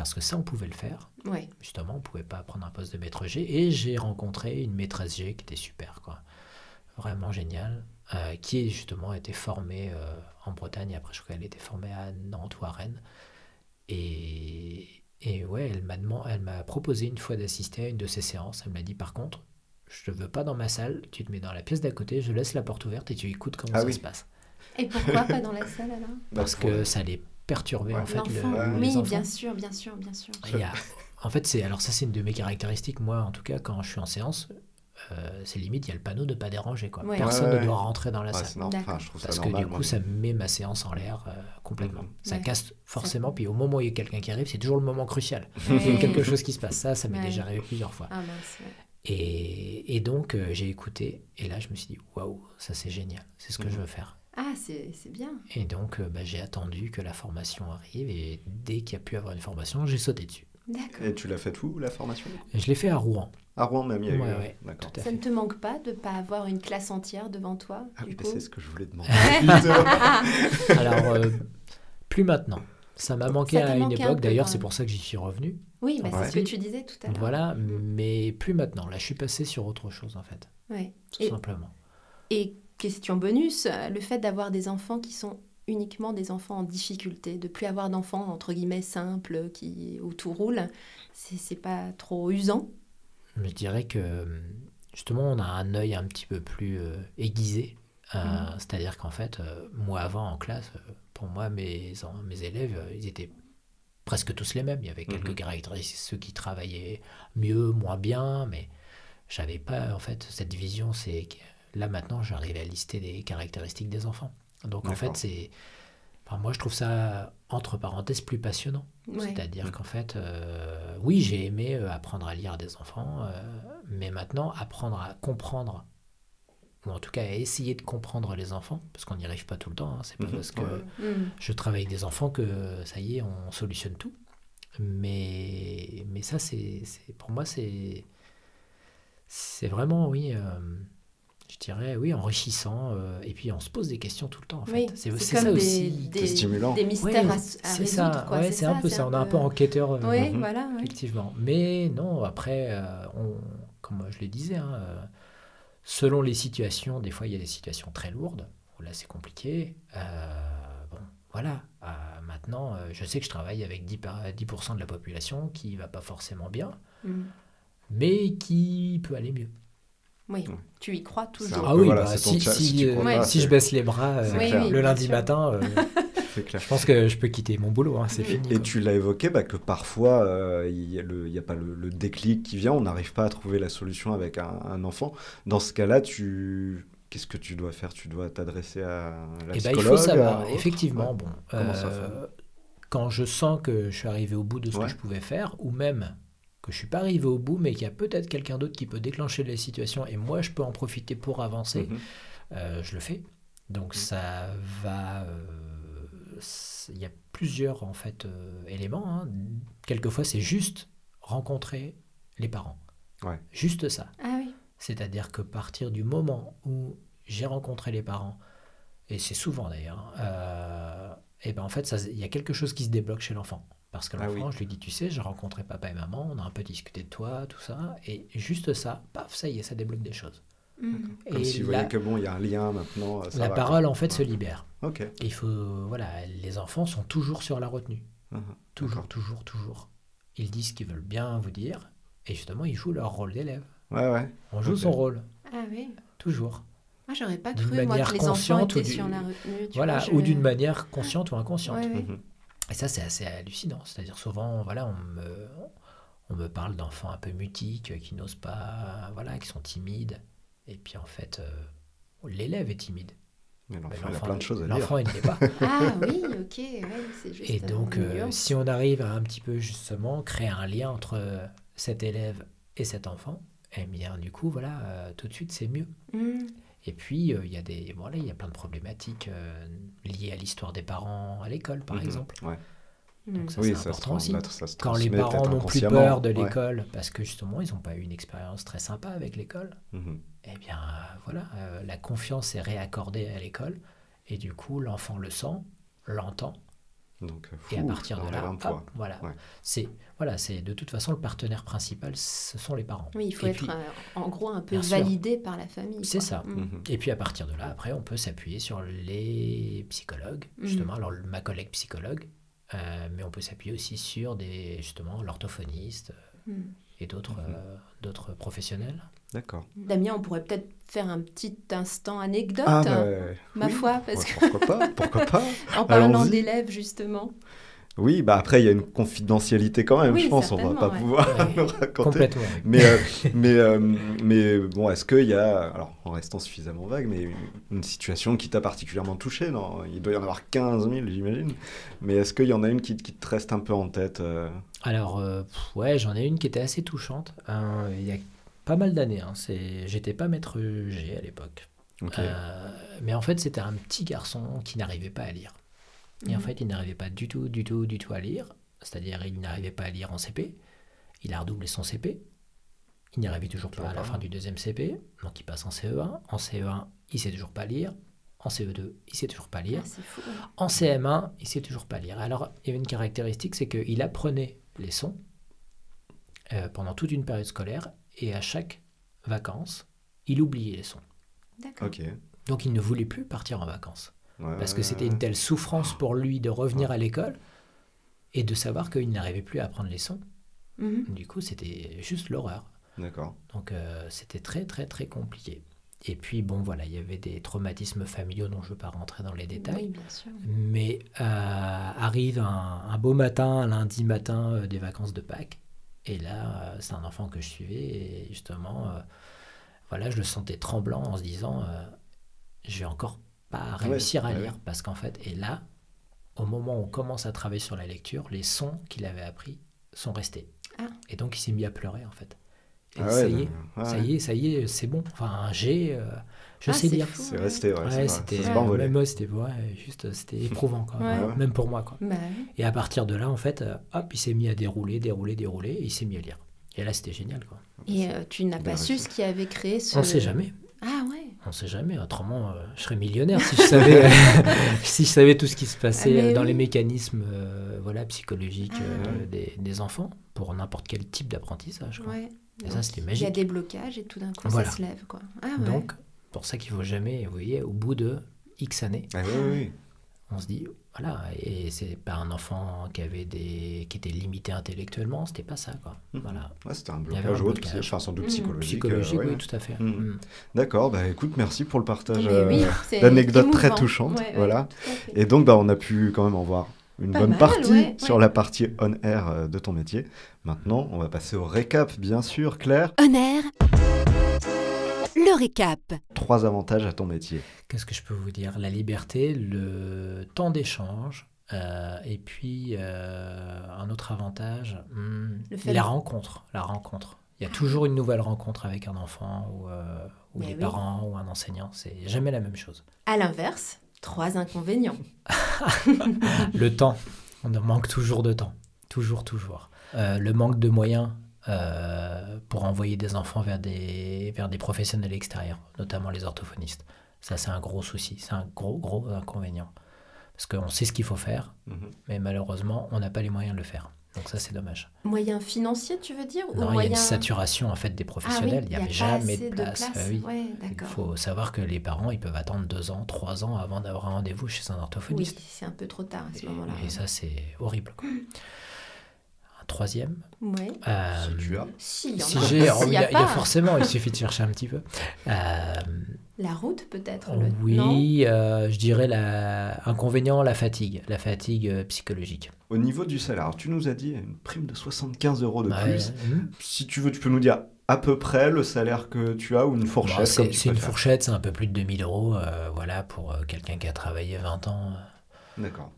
Parce que ça, on pouvait le faire. Ouais. Justement, on ne pouvait pas prendre un poste de maître G. Et j'ai rencontré une maîtresse G qui était super, quoi. Vraiment géniale. euh, qui justement été formée euh, en Bretagne. Après, je crois qu'elle était formée à Nantes ou à Rennes. Et, et ouais, elle m'a elle m'a proposé une fois d'assister à une de ses séances. Elle m'a dit par contre, je ne veux pas dans ma salle, tu te mets dans la pièce d'à côté, je laisse la porte ouverte et tu écoutes comment Ah ça oui. se passe. Et pourquoi pas dans la salle alors? Parce Bah, pour- que ça allait perturber Ouais. en fait le- les Oui, enfants. bien sûr, bien sûr, bien sûr. Il y a- en fait, c'est alors ça, c'est une de mes caractéristiques. Moi, en tout cas, quand je suis en séance, euh, c'est limite, il y a le panneau de pas déranger. Quoi. Ouais. Personne Ouais, ouais. ne doit rentrer dans la Ouais, salle. Enfin, je trouve Parce ça que du coup, moi. ça met ma séance en l'air euh, complètement. Ça Ouais. casse forcément. Puis au moment où il y a quelqu'un qui arrive, c'est toujours le moment crucial. Ouais. Il y a quelque chose qui se passe. Ça, ça m'est Ouais. déjà arrivé plusieurs fois. Ah mince, ouais. Et, et donc, euh, j'ai écouté. Et là, je me suis dit, waouh, ça c'est génial. C'est ce que Mhm. je veux faire. Ah, c'est c'est bien. Et donc, euh, bah, j'ai attendu que la formation arrive. Et dès qu'il y a pu avoir une formation, j'ai sauté dessus. D'accord. Et tu l'as fait où, la formation? Je l'ai fait à Rouen. À Rouen même, il y a eu. Ouais, euh, ouais, D'accord. tout à Ça fait. ne te manque pas de ne pas avoir une classe entière devant toi Ah du oui, bah, c'est ce que je voulais demander. <laughs> <laughs> Alors, euh, plus maintenant. Ça m'a manqué Ça à une manqué époque, d'ailleurs, c'est pour ça que j'y suis revenu. Oui, bah, c'est ce que tu disais tout à l'heure. Voilà, Mm. mais plus maintenant. Là, je suis passé sur autre chose, en fait, Ouais. tout Et- simplement. Et question bonus, euh, le fait d'avoir des enfants qui sont uniquement des enfants en difficulté, de plus avoir d'enfants entre guillemets simples qui où tout roule, c'est pas trop usant. Je dirais que, justement, on a un œil un petit peu plus euh, aiguisé. Euh, Mhm. C'est-à-dire qu'en fait, euh, moi, avant, en classe, pour moi, mes, en- mes élèves, euh, ils étaient presque tous les mêmes. Il y avait quelques Mhm. caractéristiques, ceux qui travaillaient mieux, moins bien, mais j'avais pas, en fait, cette vision. C'est là, maintenant, j'arrive à lister des caractéristiques des enfants. Donc, en fait, c'est... Enfin, moi, je trouve ça, entre parenthèses, plus passionnant. Ouais. C'est-à-dire Mm. qu'en fait, euh, oui, j'ai aimé euh, apprendre à lire à des enfants, euh, mais maintenant, apprendre à comprendre, ou en tout cas à essayer de comprendre les enfants, parce qu'on n'y arrive pas tout le temps, hein, c'est pas Mhm. parce que Ouais. Mm. je travaille avec des enfants que ça y est, on solutionne tout. Mais, mais ça, c'est, c'est- pour moi, c'est, c'est vraiment, oui, euh, je dirais, oui, enrichissant. euh, et puis, on se pose des questions tout le temps, en fait. Oui, c'est, ça des, aussi. des, stimulant. des mystères Ouais, à, à c'est résoudre. ouais, c'est un peu ça. On est un peu enquêteur. euh, Oui, Mhm. voilà. ouais. Effectivement. Mais non, après, euh, on, comme je le disais, hein, selon les situations, des fois il y a des situations très lourdes, où là c'est compliqué. Bon, voilà. Maintenant, je sais que je travaille avec 10%, par- 10% de la population qui va pas forcément bien, Mm. mais qui peut aller mieux. Oui, Ouais. tu y crois toujours. Ah peu, oui, voilà, bah, si, si, si euh, si je baisse les bras euh, Oui, oui, le lundi sûr. matin, euh, <laughs> clair. je pense que je peux quitter mon boulot, hein, c'est fini. Et quoi. tu l'as évoqué bah, que parfois euh, il n'y a, pas le, le déclic qui vient, on n'arrive pas à trouver la solution avec un, un enfant. Dans ce cas-là, tu qu'est-ce que tu dois faire? Tu dois t'adresser à la Eh ben, il faut savoir, à effectivement, Ouais. bon, Comment ça euh, quand je sens que je suis arrivé au bout de ce Ouais. que je pouvais faire, ou même que je suis pas arrivé au bout, mais qu'il y a peut-être quelqu'un d'autre qui peut déclencher les situations et moi je peux en profiter pour avancer, Mhm. euh, je le fais. Donc Mm. ça va. euh, Il y a plusieurs en fait euh, éléments. hein. Quelquefois c'est juste rencontrer les parents. Ouais. Juste ça. Ah oui. C'est-à-dire que partir du moment où j'ai rencontré les parents, et c'est souvent d'ailleurs, euh, et ben en fait, ça- il y a quelque chose qui se débloque chez l'enfant. Parce que Ah l'enfant, oui. je lui dis, tu sais, j'ai rencontré papa et maman, on a un peu discuté de toi, tout ça, et juste ça, paf, ça y est, ça débloque des choses. Mm. Comme et si vous voyez que bon, il y a un lien maintenant. ça la va, parole, quoi. en fait, se libère. Ok. Et il faut, voilà, les enfants sont toujours sur la retenue. Mhm. Toujours, toujours, toujours. Ils disent ce qu'ils veulent bien vous dire, et justement, ils jouent leur rôle d'élève. Ouais, ouais. On joue son rôle, Ah oui. toujours. Moi, j'aurais pas D'une cru, moi, manière que les enfants consciente ou étaient du- sur la retenue. tu Voilà, vois, je- ou d'une manière consciente ou inconsciente. Ouais, ouais. Mhm. Et ça, c'est assez hallucinant. C'est-à-dire, souvent, voilà, on me, on me parle d'enfants un peu mutiques, euh, qui n'osent pas, voilà, qui sont timides. Et puis, en fait, euh, l'élève est timide. L'enfant, il a plein de choses à dire. L'enfant, il ne l'est pas. <laughs> Ah oui, ok, ouais, c'est juste. Et donc, euh, si on arrive à un petit peu, justement, créer un lien entre cet élève et cet enfant, eh bien, du coup, voilà, euh, tout de suite, c'est mieux. Mm. Et puis, euh, il y a des, voilà, il y a plein de problématiques euh, liées à l'histoire des parents à l'école, par Mhm. exemple. Ouais. Donc ça, oui, c'est ça se, important aussi. transmet, ça se Quand les parents n'ont plus peur de Ouais. l'école parce que justement ils n'ont pas eu une expérience très sympa avec l'école, Mhm. eh bien euh, voilà, euh, la confiance est réaccordée à l'école et du coup l'enfant le sent, l'entend Donc, euh, et à partir de là, hop, voilà, Ouais. c'est voilà, c'est de toute façon le partenaire principal, ce sont les parents. Oui, il faut Et être puis- euh, en gros un peu sûr. validé par la famille. C'est ça. Mm. Mhm. Et puis à partir de là, après, on peut s'appuyer sur les psychologues, Mhm. justement, alors ma collègue psychologue, euh, mais on peut s'appuyer aussi sur des justement l'orthophoniste Mm. et d'autres Mhm. euh, d'autres professionnels. D'accord. Damien, on pourrait peut-être faire un petit instant anecdote, Ah, hein, bah, ma oui. foi, parce Ouais, Pourquoi pas Pourquoi pas <laughs> en parlant d'élèves justement. Oui, bah après, il y a une confidentialité quand même, Oui, je pense. On va pas ouais. pouvoir Ouais. <laughs> le raconter. Mais, euh, <laughs> mais, euh, mais bon, est-ce qu'il y a, alors en restant suffisamment vague, mais une, une situation qui t'a particulièrement touché non Il doit y en avoir 15 000, j'imagine. Mais est-ce qu'il y en a une qui, qui te reste un peu en tête euh, Alors, euh, pff, ouais, j'en ai une qui était assez touchante. il y a pas mal d'années. Hein, c'est... J'étais pas maître G à l'époque. Euh, mais en fait, c'était un petit garçon qui n'arrivait pas à lire. Et en Mhm. fait, il n'arrivait pas du tout, du tout, du tout à lire. C'est-à-dire, il n'arrivait pas à lire en CP. Il a redoublé son CP. Il n'y arrivait toujours pas à la fin du deuxième CP. Donc, il passe en CE1. En CE1, il sait toujours pas lire. En CE2, il sait toujours pas lire. Ah, fou. En CM1, il sait toujours pas lire. Alors, il y avait une caractéristique, c'est qu'il apprenait les sons euh, pendant toute une période scolaire et à chaque vacances, il oubliait les sons. D'accord. Donc, il ne voulait plus partir en vacances Ouais, parce que c'était une telle souffrance pour lui de revenir à l'école et de savoir qu'il n'arrivait plus à apprendre les sons. Mhm. Du coup, c'était juste l'horreur. D'accord. Donc, euh, c'était très, très, très compliqué. Et puis, bon, voilà, il y avait des traumatismes familiaux dont je ne veux pas rentrer dans les détails. Oui, bien sûr. Mais euh, arrive un, un beau matin, un lundi matin euh, des vacances de Pâques. Et là, euh, c'est un enfant que je suivais. Et justement, euh, voilà, je le sentais tremblant en se disant euh, je vais encore pas Ouais, réussir à ouais, lire. ouais. Parce qu'en fait, et là, au moment où on commence à travailler sur la lecture, les sons qu'il avait appris sont restés. Ah. Et donc, il s'est mis à pleurer, en fait. Et Ah ça ouais, y est, ouais, ça ouais. y est, ça y est, c'est bon. Enfin, j'ai, euh, je Ah, sais fou, C'est resté, ouais. C'était même moi, c'était ouais, juste c'était <laughs> éprouvant quoi. Ouais. Ouais. Même pour moi quoi. Bah. Et à partir de là en fait, euh, hop, il s'est mis à dérouler, dérouler, dérouler et il s'est mis à lire. Et là, c'était génial quoi. Et euh, tu n'as pas su ce qui avait créé ce. On sait jamais. Ah ouais. On sait jamais. Autrement, euh, je serais millionnaire si je savais <laughs> <laughs> si je savais tout ce qui se passait Ah, dans oui. les mécanismes euh, voilà psychologiques Ah. euh, des, des enfants pour n'importe quel type d'apprentissage. quoi. Ça, Il y a des blocages et tout d'un coup Voilà. ça se lève quoi. Ah ouais. Donc, pour ça qu'il faut jamais, vous voyez, au bout de X années, Ah, oui, oui, on se dit voilà et c'est pas un enfant qui avait des qui était limité intellectuellement c'était pas ça quoi Mhm. voilà Ouais, c'était un Il y avait blocage un ou autre, blocage. enfin sans doute Mhm. psychologique. psychologique euh, ouais. oui tout à fait Mhm. Mhm. D'accord, bah écoute, merci pour le partage Mais oui, euh, d'anecdotes très touchantes. Ouais, ouais, voilà. Et donc, bah, on a pu quand même en voir une Pas bonne mal, partie ouais, sur ouais. la partie on-air euh, de ton métier. Maintenant, on va passer au récap, bien sûr, Claire. Honneur. Le récap. Trois avantages à ton métier. qu'est-ce que je peux vous dire? La liberté le temps d'échange euh, et puis euh, un autre avantage hmm, la de- rencontre la rencontre il y a toujours une nouvelle rencontre avec un enfant ou, euh, ou Mais les oui. parents ou un enseignant c'est jamais la même chose À l'inverse, trois inconvénients. <laughs> Le temps, on en manque toujours de temps, toujours, toujours. Euh, le manque de moyens euh, pour envoyer des enfants vers des, vers des professionnels extérieurs, notamment les orthophonistes. Ça, c'est un gros souci, c'est un gros, gros inconvénient. Parce qu'on sait ce qu'il faut faire, Mhm. mais malheureusement, on n'a pas les moyens de le faire. Donc ça, c'est dommage. Moyens financiers, tu veux dire ou il y a une saturation en fait des Ah oui, professionnels. il n'y y a jamais de place. Ah oui. Ouais, Il faut savoir que les parents, ils peuvent attendre deux ans, trois ans avant d'avoir un rendez-vous chez un Oui, orthophoniste. c'est un peu trop tard à ce Et- moment-là. Et, ça, c'est horrible. quoi. <laughs> Troisième. Ouais. euh, Si tu as. Si, il y en si a. j'ai, oh, il y, a, y a forcément, il suffit de chercher un petit peu. Euh, La route, peut-être le- oui, euh, je dirais la inconvénient, la fatigue, la fatigue euh, psychologique. Au niveau du salaire, tu nous as dit une prime de 75 euros de Ouais, plus. hum. Si tu veux, tu peux nous dire à peu près le salaire que tu as ou une fourchette Bon, comme c'est tu c'est une fourchette, c'est un peu plus de 2000 euros. euh, voilà, pour euh, quelqu'un qui a travaillé 20 ans euh.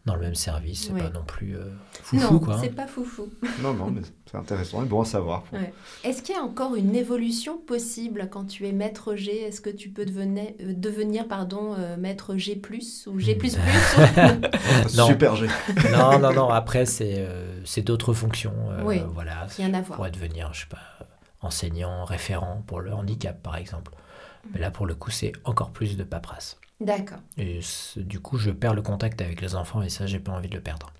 Dans le même service, c'est Ouais. pas non plus euh, foufou, Non, quoi. hein. c'est pas foufou. Non, non, mais c'est intéressant et bon à savoir. Ouais. Est-ce qu'il y a encore une évolution possible quand tu es maître G? Est-ce que tu peux devenir, euh, devenir pardon, euh, maître G+, ou G++, <laughs> Non. Super G. non, non, non. Après, c'est euh, c'est d'autres fonctions. euh, Oui, voilà. rien à Je voir. pourrais devenir, je sais pas, enseignant, référent pour le handicap, par exemple. Mais là, pour le coup, c'est encore plus de paperasse. D'accord. Et du coup, je perds le contact avec les enfants et ça, j'ai pas envie de le perdre.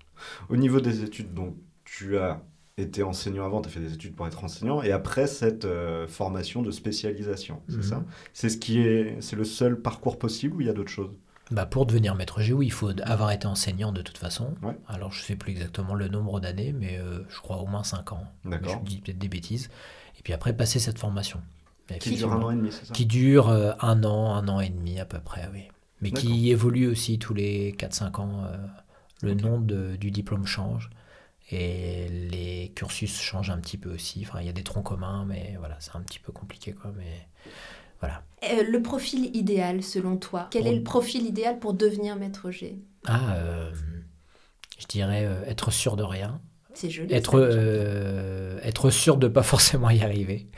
Au niveau des études, donc tu as été enseignant avant, tu as fait des études pour être enseignant, et après cette euh, formation de spécialisation, c'est Mhm. ça? C'est ce qui est, c'est le seul parcours possible ou il y a d'autres choses? Bah, pour devenir maître G, oui, il faut avoir été enseignant de toute façon. Ouais. Alors, je sais plus exactement le nombre d'années, mais euh, je crois au moins 5 ans. D'accord. Je dis peut-être des bêtises. Et puis après, passer cette formation. Qui dure un an et demi, c'est ça? Qui dure euh, un an, un an et demi à peu près, oui. Mais qui évolue aussi tous les 4-5 ans. euh, le nom de- du diplôme change. Et les cursus changent un petit peu aussi. Enfin, il y a des troncs communs, mais voilà, c'est un petit peu compliqué, quoi. Mais voilà. Euh, le profil idéal, selon toi Quel est le profil idéal pour devenir maître G? Ah, euh, je dirais euh, être sûr de rien. C'est joli. Être, euh, être sûr de pas forcément y arriver.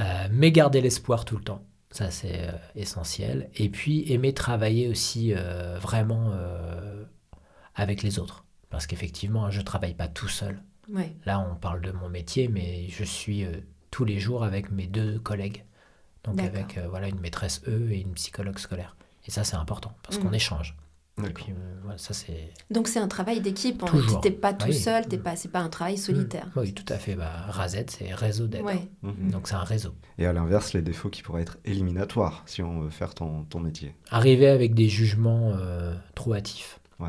Euh, mais garder l'espoir tout le temps. Ça, c'est euh, essentiel. Et puis, aimer travailler aussi euh, vraiment euh, avec les autres. Parce qu'effectivement, je ne travaille pas tout seul. Ouais. Là, on parle de mon métier, mais je suis euh, tous les jours avec mes deux collègues. Donc, avec voilà, une maîtresse E et une psychologue scolaire. Et ça, c'est important, parce Mm. qu'on échange. Et D'accord. puis, euh, voilà, ça, c'est... Donc c'est un travail d'équipe. hein. Toujours. T'es pas tout Oui. seul, t'es pas, c'est pas un travail solitaire. Mm. Oui, tout à fait. Bah, RAZET, c'est réseau d'aide. Ouais. Mhm. Donc, c'est un réseau. Et à l'inverse, les défauts qui pourraient être éliminatoires si on veut faire ton, ton métier. arriver avec des jugements euh, trop hâtifs Ouais.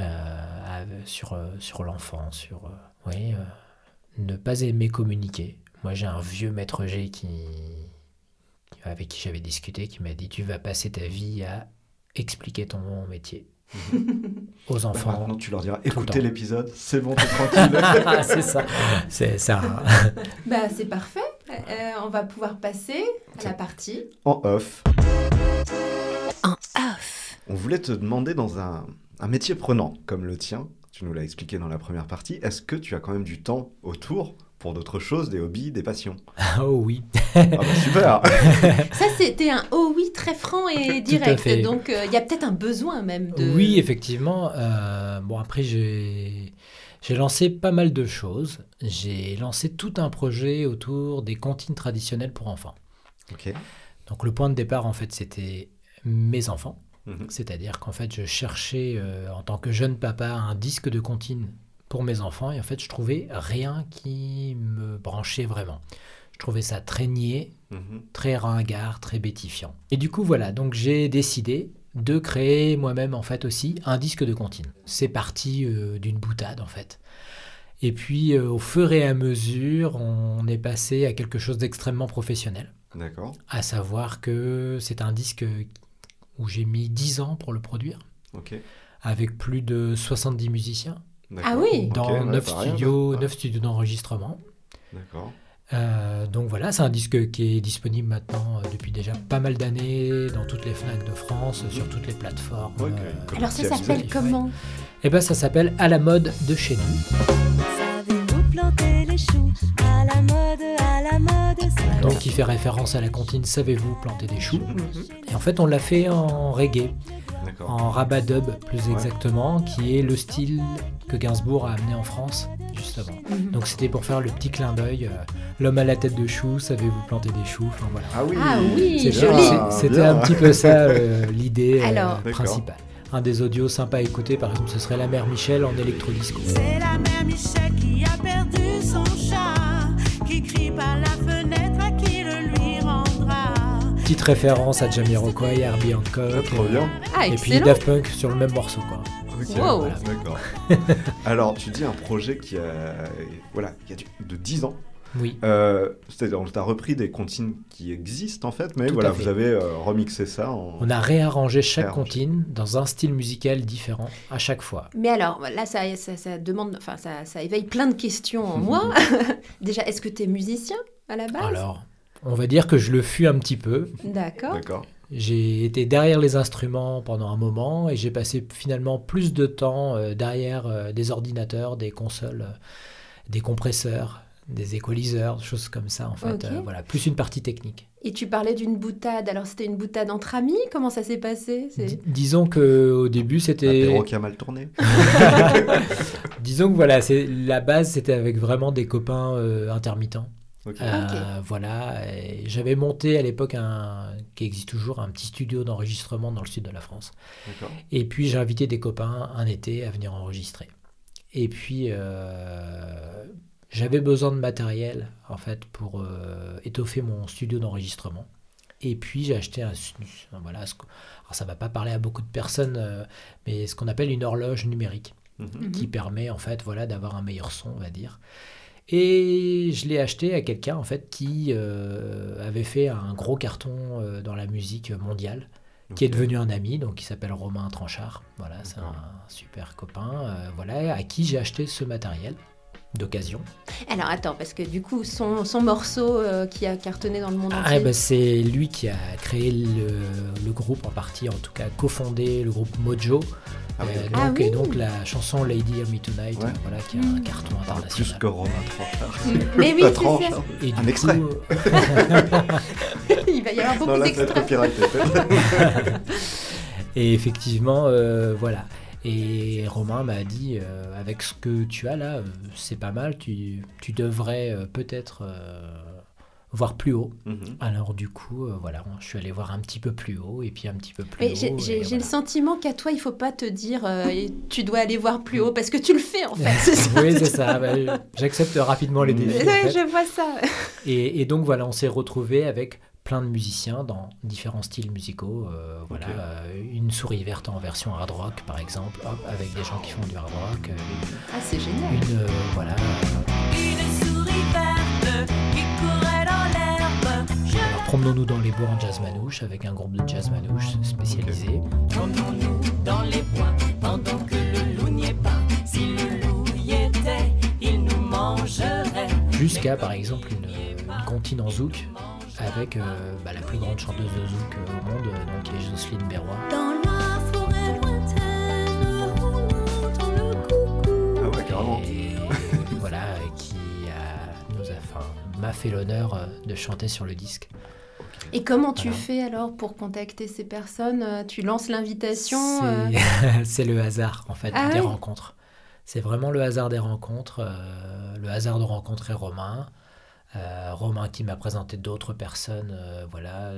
Euh, sur, euh, sur l'enfant, sur euh, oui, euh, ne pas aimer communiquer. Moi, j'ai un vieux maître G qui- avec qui j'avais discuté, qui m'a dit tu vas passer ta vie à expliquer ton métier <laughs> aux Bah, enfants. maintenant, tu leur diras écoutez l'épisode, c'est bon, t'es tranquille. <laughs> C'est ça, c'est ça. <laughs> Bah c'est parfait. Euh, on va pouvoir passer à la partie. en off, En off. on voulait te demander dans un, un métier prenant comme le tien, tu nous l'as expliqué dans la première partie, est-ce que tu as quand même du temps autour pour d'autres choses, des hobbies, des passions <laughs> oh oui. Ah bah super <laughs> Ça c'était un oh oui très franc et Tout à direct. fait. Donc euh, il y a peut-être un besoin même de. Oui, effectivement. euh, bon, après, j'ai j'ai lancé pas mal de choses. J'ai lancé tout un projet autour des comptines traditionnelles pour enfants. Ok. Donc, le point de départ, en fait, c'était mes enfants. Mhm. C'est-à-dire qu'en fait, je cherchais, euh, en tant que jeune papa, un disque de comptine pour mes enfants. Et en fait, je trouvais rien qui me branchait vraiment. Je trouvais ça très niais, Mhm. très ringard, très bétifiant. Et du coup, voilà, donc j'ai décidé de créer moi-même en fait aussi un disque de comptine. C'est parti euh, d'une boutade en fait. Et puis euh, au fur et à mesure, on est passé à quelque chose d'extrêmement professionnel. D'accord. À savoir que c'est un disque où j'ai mis 10 ans pour le produire, Ok. avec plus de 70 musiciens. Ah oui. Dans ouais, 9 pas rien, studios, quoi. 9 studios d'enregistrement. D'accord. Euh, donc voilà, c'est un disque qui est disponible maintenant euh, depuis déjà pas mal d'années dans toutes les FNAC de France, sur toutes les plateformes. Euh, Alors ça s'appelle comment et ben ça s'appelle À la mode de chez nous. Savez-vous planter les choux à la mode, à la mode ça Donc qui fait référence à la comptine Savez-vous planter des choux Mhm. Et en fait on l'a fait en reggae, D'accord. en rabat dub plus Ouais. exactement, qui est le style que Gainsbourg a amené en France justement. Mhm. Donc c'était pour faire le petit clin d'œil, euh, l'homme à la tête de chou, savez-vous planter des choux Enfin voilà. Ah oui. Ah oui, C'est- joli. c'est- C'était un petit peu ça euh, l'idée euh, principale. un des audios sympas à écouter, par exemple, ce serait La Mère Michel en électrodisco. C'est la mère Michel qui a perdu son chat, qui crie par la fenêtre Petite référence à Jamiroquai, Herbie Hancock. Trop bien. Ah, Et puis. Daft Punk sur le même morceau, quoi. Ok, Wow. voilà, D'accord. <laughs> Alors, tu dis un projet qui a, voilà, qui a de 10 ans. Oui. Euh, C'est-à-dire, tu as repris des comptines qui existent en fait, mais Tout voilà, vous avez euh, remixé ça en. On a réarrangé chaque Réarrangé. comptine dans un style musical différent à chaque fois. Mais alors, là, ça, ça, ça demande, enfin, ça, ça éveille plein de questions en <laughs> moi. <laughs> Déjà, est-ce que tu es musicien à la base? Alors, on va dire que je le fus un petit peu. D'accord. D'accord. J'ai été derrière les instruments pendant un moment et j'ai passé finalement plus de temps euh, derrière euh, des ordinateurs, des consoles, euh, des compresseurs, des équaliseurs, des choses comme ça en fait. Euh, voilà, plus une partie technique. Et tu parlais d'une boutade. Alors, c'était une boutade entre amis? Comment ça s'est passé? Disons que au début c'était L'apéro qui a mal tourné. <laughs> <laughs> Disons que voilà, c'est la base, c'était avec vraiment des copains euh, intermittents. Euh, Voilà, j'avais monté à l'époque un, qui existe toujours, un petit studio d'enregistrement dans le sud de la France. Et puis j'ai invité des copains un été à venir enregistrer. Et puis euh, j'avais besoin de matériel en fait pour euh, étoffer mon studio d'enregistrement. Et puis j'ai acheté un, voilà, ce que- alors ça va pas parler à beaucoup de personnes, euh, mais ce qu'on appelle une horloge numérique Mhm. qui permet en fait voilà d'avoir un meilleur son, on va dire. Et je l'ai acheté à quelqu'un en fait qui euh, avait fait un gros carton euh, dans la musique mondiale, qui est devenu un ami, donc il s'appelle Romain Tranchard. Voilà, c'est un super copain. euh, voilà, à qui j'ai acheté ce matériel d'occasion. Alors, attends, parce que du coup, son, son morceau euh, qui a cartonné dans le monde Ah, entier. ben, c'est lui qui a créé le, le groupe en partie, en tout cas cofondé le groupe Mojo. Ah Euh, donc, Ah oui. et donc la chanson Lady Hear Me Tonight, Ouais. voilà, qui a un carton Ah, international. plus que Romain Tranchard. <laughs> Mais oui, ça. Et Un extrait. coup, <laughs> Il va y avoir beaucoup d'extraits. <laughs> Et effectivement, euh, voilà. Et Romain m'a dit, euh, avec ce que tu as là, euh, c'est pas mal, tu, tu devrais euh, peut-être euh, voir plus haut. Mhm. Alors du coup, euh, voilà, je suis allé voir un petit peu plus haut, et puis un petit peu plus Mais haut. j'ai voilà. le sentiment qu'à toi, il faut pas te dire euh, tu dois aller voir plus haut parce que tu le fais en fait. <laughs> c'est ça. oui, c'est ça. bah, J'accepte rapidement les défis. en fait. je vois ça. Et, et donc voilà, on s'est retrouvé avec plein de musiciens dans différents styles musicaux. euh, voilà, euh, une souris verte en version hard rock, par exemple, hop, avec des gens qui font du hard rock. euh, Ah, c'est génial. une euh, voilà. Une souris verte qui courait dans l'herbe. Alors promenons-nous dans les bois en jazz manouche avec un groupe de jazz manouche spécialisé. Promenons-nous dans les bois pendant que le loup n'y est pas. Si le loup y était, il nous mangerait. Jusqu'à par exemple une, une comptine en zouk avec euh, bah, la plus grande chanteuse de zouk euh, au monde, euh, donc qui est Jocelyne Berroy. Dans la forêt lointaine, on entend le coucou. Ah ouais, carrément. Et <laughs> voilà, qui a, nous a, enfin, m'a fait l'honneur de chanter sur le disque. Et comment tu Voilà. fais alors pour contacter ces personnes Tu lances l'invitation <laughs> C'est le hasard en fait Ah des rencontres. C'est vraiment le hasard des rencontres, euh, le hasard de rencontrer Romain. Euh, Romain qui m'a présenté d'autres personnes euh, voilà,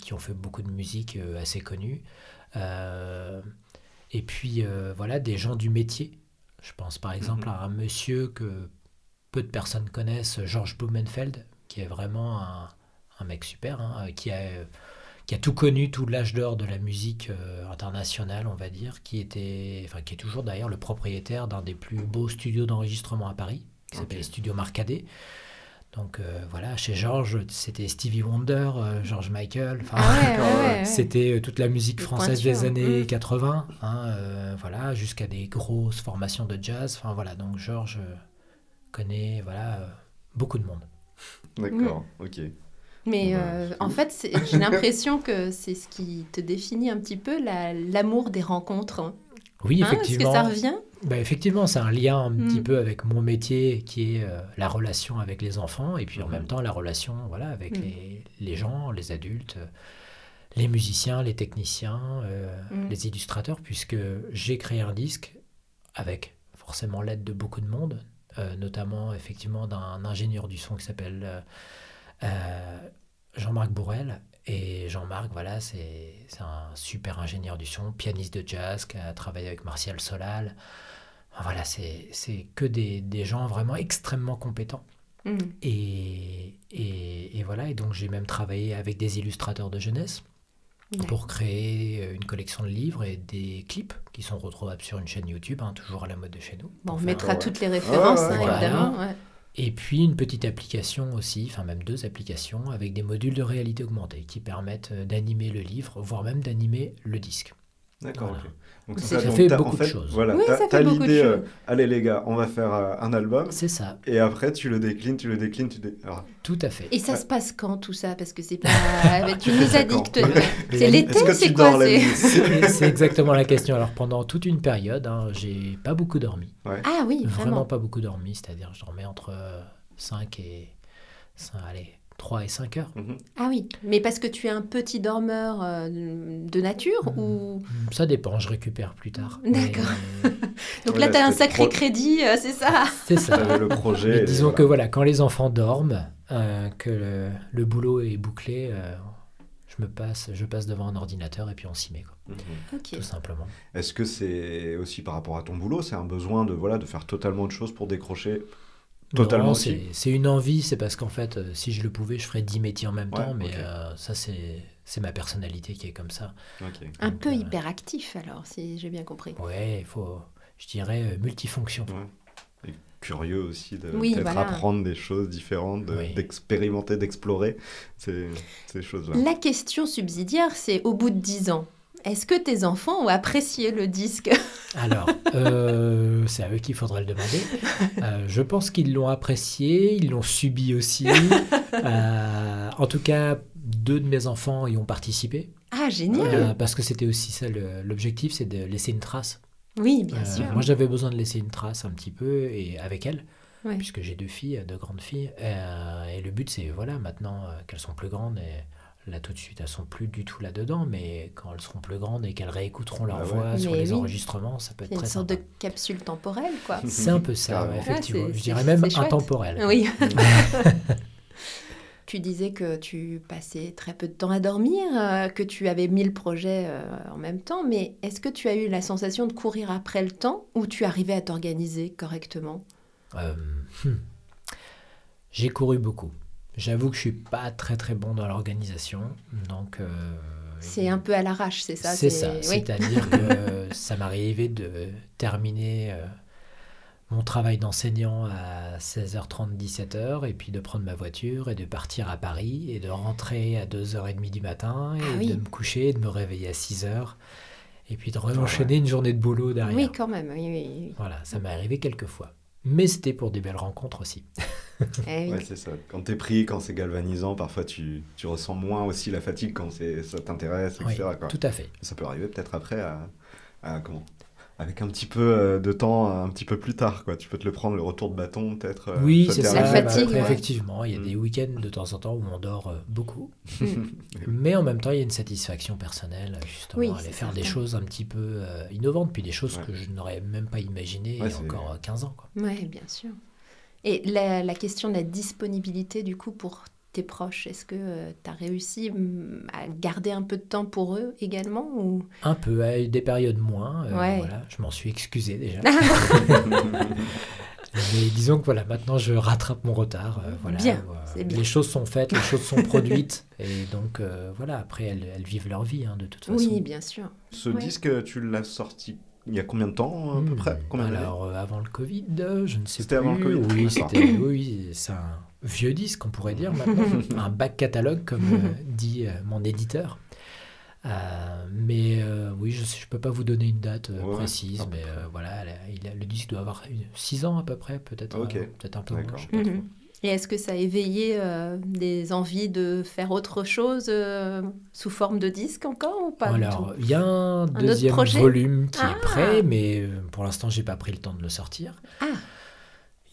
qui ont fait beaucoup de musique euh, assez connue. Et puis voilà, des gens du métier. Je pense par exemple à un monsieur que peu de personnes connaissent, Georges Blumenfeld, qui est vraiment un, un mec super, hein, qui a qui a tout connu, tout l'âge d'or de la musique internationale, on va dire, qui était, enfin, qui est toujours d'ailleurs le propriétaire d'un des plus beaux studios d'enregistrement à Paris, qui s'appelle Ok. Studio Marcadet. Donc euh, voilà, chez Georges, c'était Stevie Wonder, euh, George Michael, enfin, Ah ouais, ouais, <laughs> ouais, ouais. c'était euh, toute la musique française pointures, des années mm. 80, hein, euh, voilà, jusqu'à des grosses formations de jazz. Enfin voilà, donc Georges euh, connaît voilà euh, beaucoup de monde. D'accord, ok. Mais euh, c'est en fait, j'ai l'impression que c'est ce qui te définit un petit peu la- l'amour des rencontres. hein. Oui, Hein, Est-ce que effectivement. ça revient? Bah, effectivement, c'est un lien un petit Mm. peu avec mon métier qui est euh, la relation avec les enfants et puis en même temps la relation voilà, avec Mm. les, les gens, les adultes, euh, les musiciens, les techniciens, euh, Mm. les illustrateurs, puisque j'ai créé un disque avec forcément l'aide de beaucoup de monde, euh, notamment effectivement d'un ingénieur du son qui s'appelle Jean-Marc Bourrel Et Jean-Marc, voilà, c'est c'est un super ingénieur du son, pianiste de jazz, qui a travaillé avec Martial Solal. Voilà, c'est que des, des gens vraiment extrêmement compétents. Mhm. Et, et, et voilà, et donc j'ai même travaillé avec des illustrateurs de jeunesse pour créer une collection de livres et des clips qui sont retrouvables sur une chaîne YouTube, hein, toujours à la mode de chez nous. Bon, on mettra ouais. toutes les références, Ouais, ouais, hein, évidemment. ouais. Et puis une petite application aussi, enfin même deux applications avec des modules de réalité augmentée qui permettent euh, d'animer le livre, voire même d'animer le disque. D'accord, Voilà. Donc Ça fait donc fait t'as- beaucoup en de fait, choses. Voilà, Oui, t'as- l'idée, euh, allez les gars, on va faire euh, un album, C'est ça, et après tu le déclines, tu le déclines, tu dé... Alors, tout à fait. Et ça Ouais. se passe quand tout ça? Parce que c'est pas. <laughs> <laughs> tu nous as dit que. D'accord. te- C'est l'été, c'est quoi c'est- exactement la question. Alors pendant toute une période, hein, j'ai pas beaucoup dormi. Ah oui, Vraiment vraiment. pas beaucoup dormi, c'est-à-dire je dormais entre euh, 5 et... 5, allez, 3 et 5 heures. Mhm. Ah oui, mais parce que tu es un petit dormeur euh, de nature ou. Ça dépend, je récupère plus tard. D'accord. Mais <laughs> Donc Ouais, là, tu as un sacré pro- crédit, euh, c'est ça <laughs> C'est ça. Le projet. Et disons voilà. que voilà, quand les enfants dorment, euh, que le, le boulot est bouclé, euh, je me passe, je passe devant un ordinateur et puis on s'y met, quoi, Mhm. Tout simplement. Est-ce que c'est aussi par rapport à ton boulot, c'est un besoin de voilà de faire totalement de choses pour décrocher Totalement c'est une envie, c'est parce qu'en fait, euh, si je le pouvais, je ferais 10 métiers en même Ouais, temps, mais euh, ça, c'est c'est ma personnalité qui est comme ça. Un Donc, peu euh, hyperactif alors, si j'ai bien compris. Ouais, il faut, je dirais, multifonction. Curieux aussi de Oui, peut-être voilà. apprendre des choses différentes, de- Oui. d'expérimenter, d'explorer ces, ces choses-là. La question subsidiaire, c'est au bout de 10 ans, est-ce que tes enfants ont apprécié le disque? Alors, euh, c'est à eux qu'il faudrait le demander. Euh, je pense qu'ils l'ont apprécié, ils l'ont subi aussi. Euh, en tout cas, deux de mes enfants y ont participé. Ah, génial parce que c'était aussi ça l'objectif, c'est de laisser une trace. Oui, bien sûr. Moi, j'avais besoin de laisser une trace un petit peu et avec elles, Ouais. puisque j'ai deux filles, deux grandes filles. Et le but, c'est voilà, maintenant qu'elles sont plus grandes et là tout de suite, elles sont plus du tout là-dedans, mais quand elles seront plus grandes et qu'elles réécouteront leur Ah ouais. voix sur les enregistrements, ça peut être C'est une très sorte sympa. de capsule temporelle, quoi. <laughs> C'est un peu ça, ouais, Ah, effectivement. Je dirais même c'est chouette. intemporel. Oui. <laughs> tu disais que tu passais très peu de temps à dormir, euh, que tu avais mille projets euh, en même temps, mais est-ce que tu as eu la sensation de courir après le temps ou tu arrivais à t'organiser correctement? Euh, hmm. J'ai couru beaucoup. J'avoue que je suis pas très très bon dans l'organisation, donc. euh, C'est un peu à l'arrache, c'est ça C'est ça. oui. C'est-à-dire que <laughs> ça m'arrivait de terminer euh, mon travail d'enseignant à 16h30, 17h, et puis de prendre ma voiture et de partir à Paris et de rentrer à 2h30 du matin et Ah oui. de me coucher, de me réveiller à 6h, et puis de enchaîner une journée de boulot derrière. Oui, quand même. Oui, oui, oui. Voilà, ça m'est arrivé quelques fois. Mais c'était pour des belles rencontres aussi. <laughs> Eh oui. Ouais, c'est ça. Quand t'es pris, quand c'est galvanisant, parfois tu, tu ressens moins aussi la fatigue quand c'est, ça t'intéresse, Oui, quoi. tout à fait. Ça peut arriver peut-être après à, à- comment? Avec un petit peu euh, de temps, un petit peu plus tard, quoi. Tu peux te le prendre le retour de bâton, peut-être. euh, Oui, c'est ça. La. Bah, fatigue, ouais. Effectivement, il y a Mm. des week-ends de temps en temps où on dort euh, beaucoup. Mm. <laughs> Mais en même temps, il y a une satisfaction personnelle, justement, Oui, à aller faire des choses un petit peu euh, innovantes, puis des choses Ouais. que je n'aurais même pas imaginées Ouais, il y a encore euh, 15 ans. Quoi. Oui, bien sûr. Et la, la question de la disponibilité, du coup, pour tes proches, est-ce que tu as réussi mm, à garder un peu de temps pour eux également ou... Un peu, à des périodes moins. euh, Ouais. voilà, je m'en suis excusé déjà. <laughs> <laughs> Mais disons que voilà, maintenant je rattrape mon retard. euh, voilà, Bien, euh, c'est bien. Les choses sont faites, les choses sont <laughs> produites. Et donc euh, voilà, après elles, elles vivent leur vie hein, de toute façon. Oui, bien sûr. Ce Ouais. disque, tu l'as sorti il y a combien de temps, à peu Hmm. près? Combien Alors, euh, avant le Covid, euh, je ne sais C'était plus. avant le Covid Oui, c'était, oui, c'est un vieux disque, on pourrait dire maintenant. <laughs> un bac catalogue, comme euh, dit euh, mon éditeur. Euh, mais euh, oui, je ne peux pas vous donner une date euh, Ouais, précise, peu mais euh, voilà, la- il a- le disque doit avoir 6 ans à peu près, peut-être Ok. euh, peut-être un peu moins. D'accord. je sais pas trop. Mhm. Et est-ce que ça a éveillé euh, des envies de faire autre chose euh, sous forme de disque encore ou pas Alors, il y a un, deuxième volume qui Ah. est prêt, mais pour l'instant, j'ai pas pris le temps de le sortir. Ah.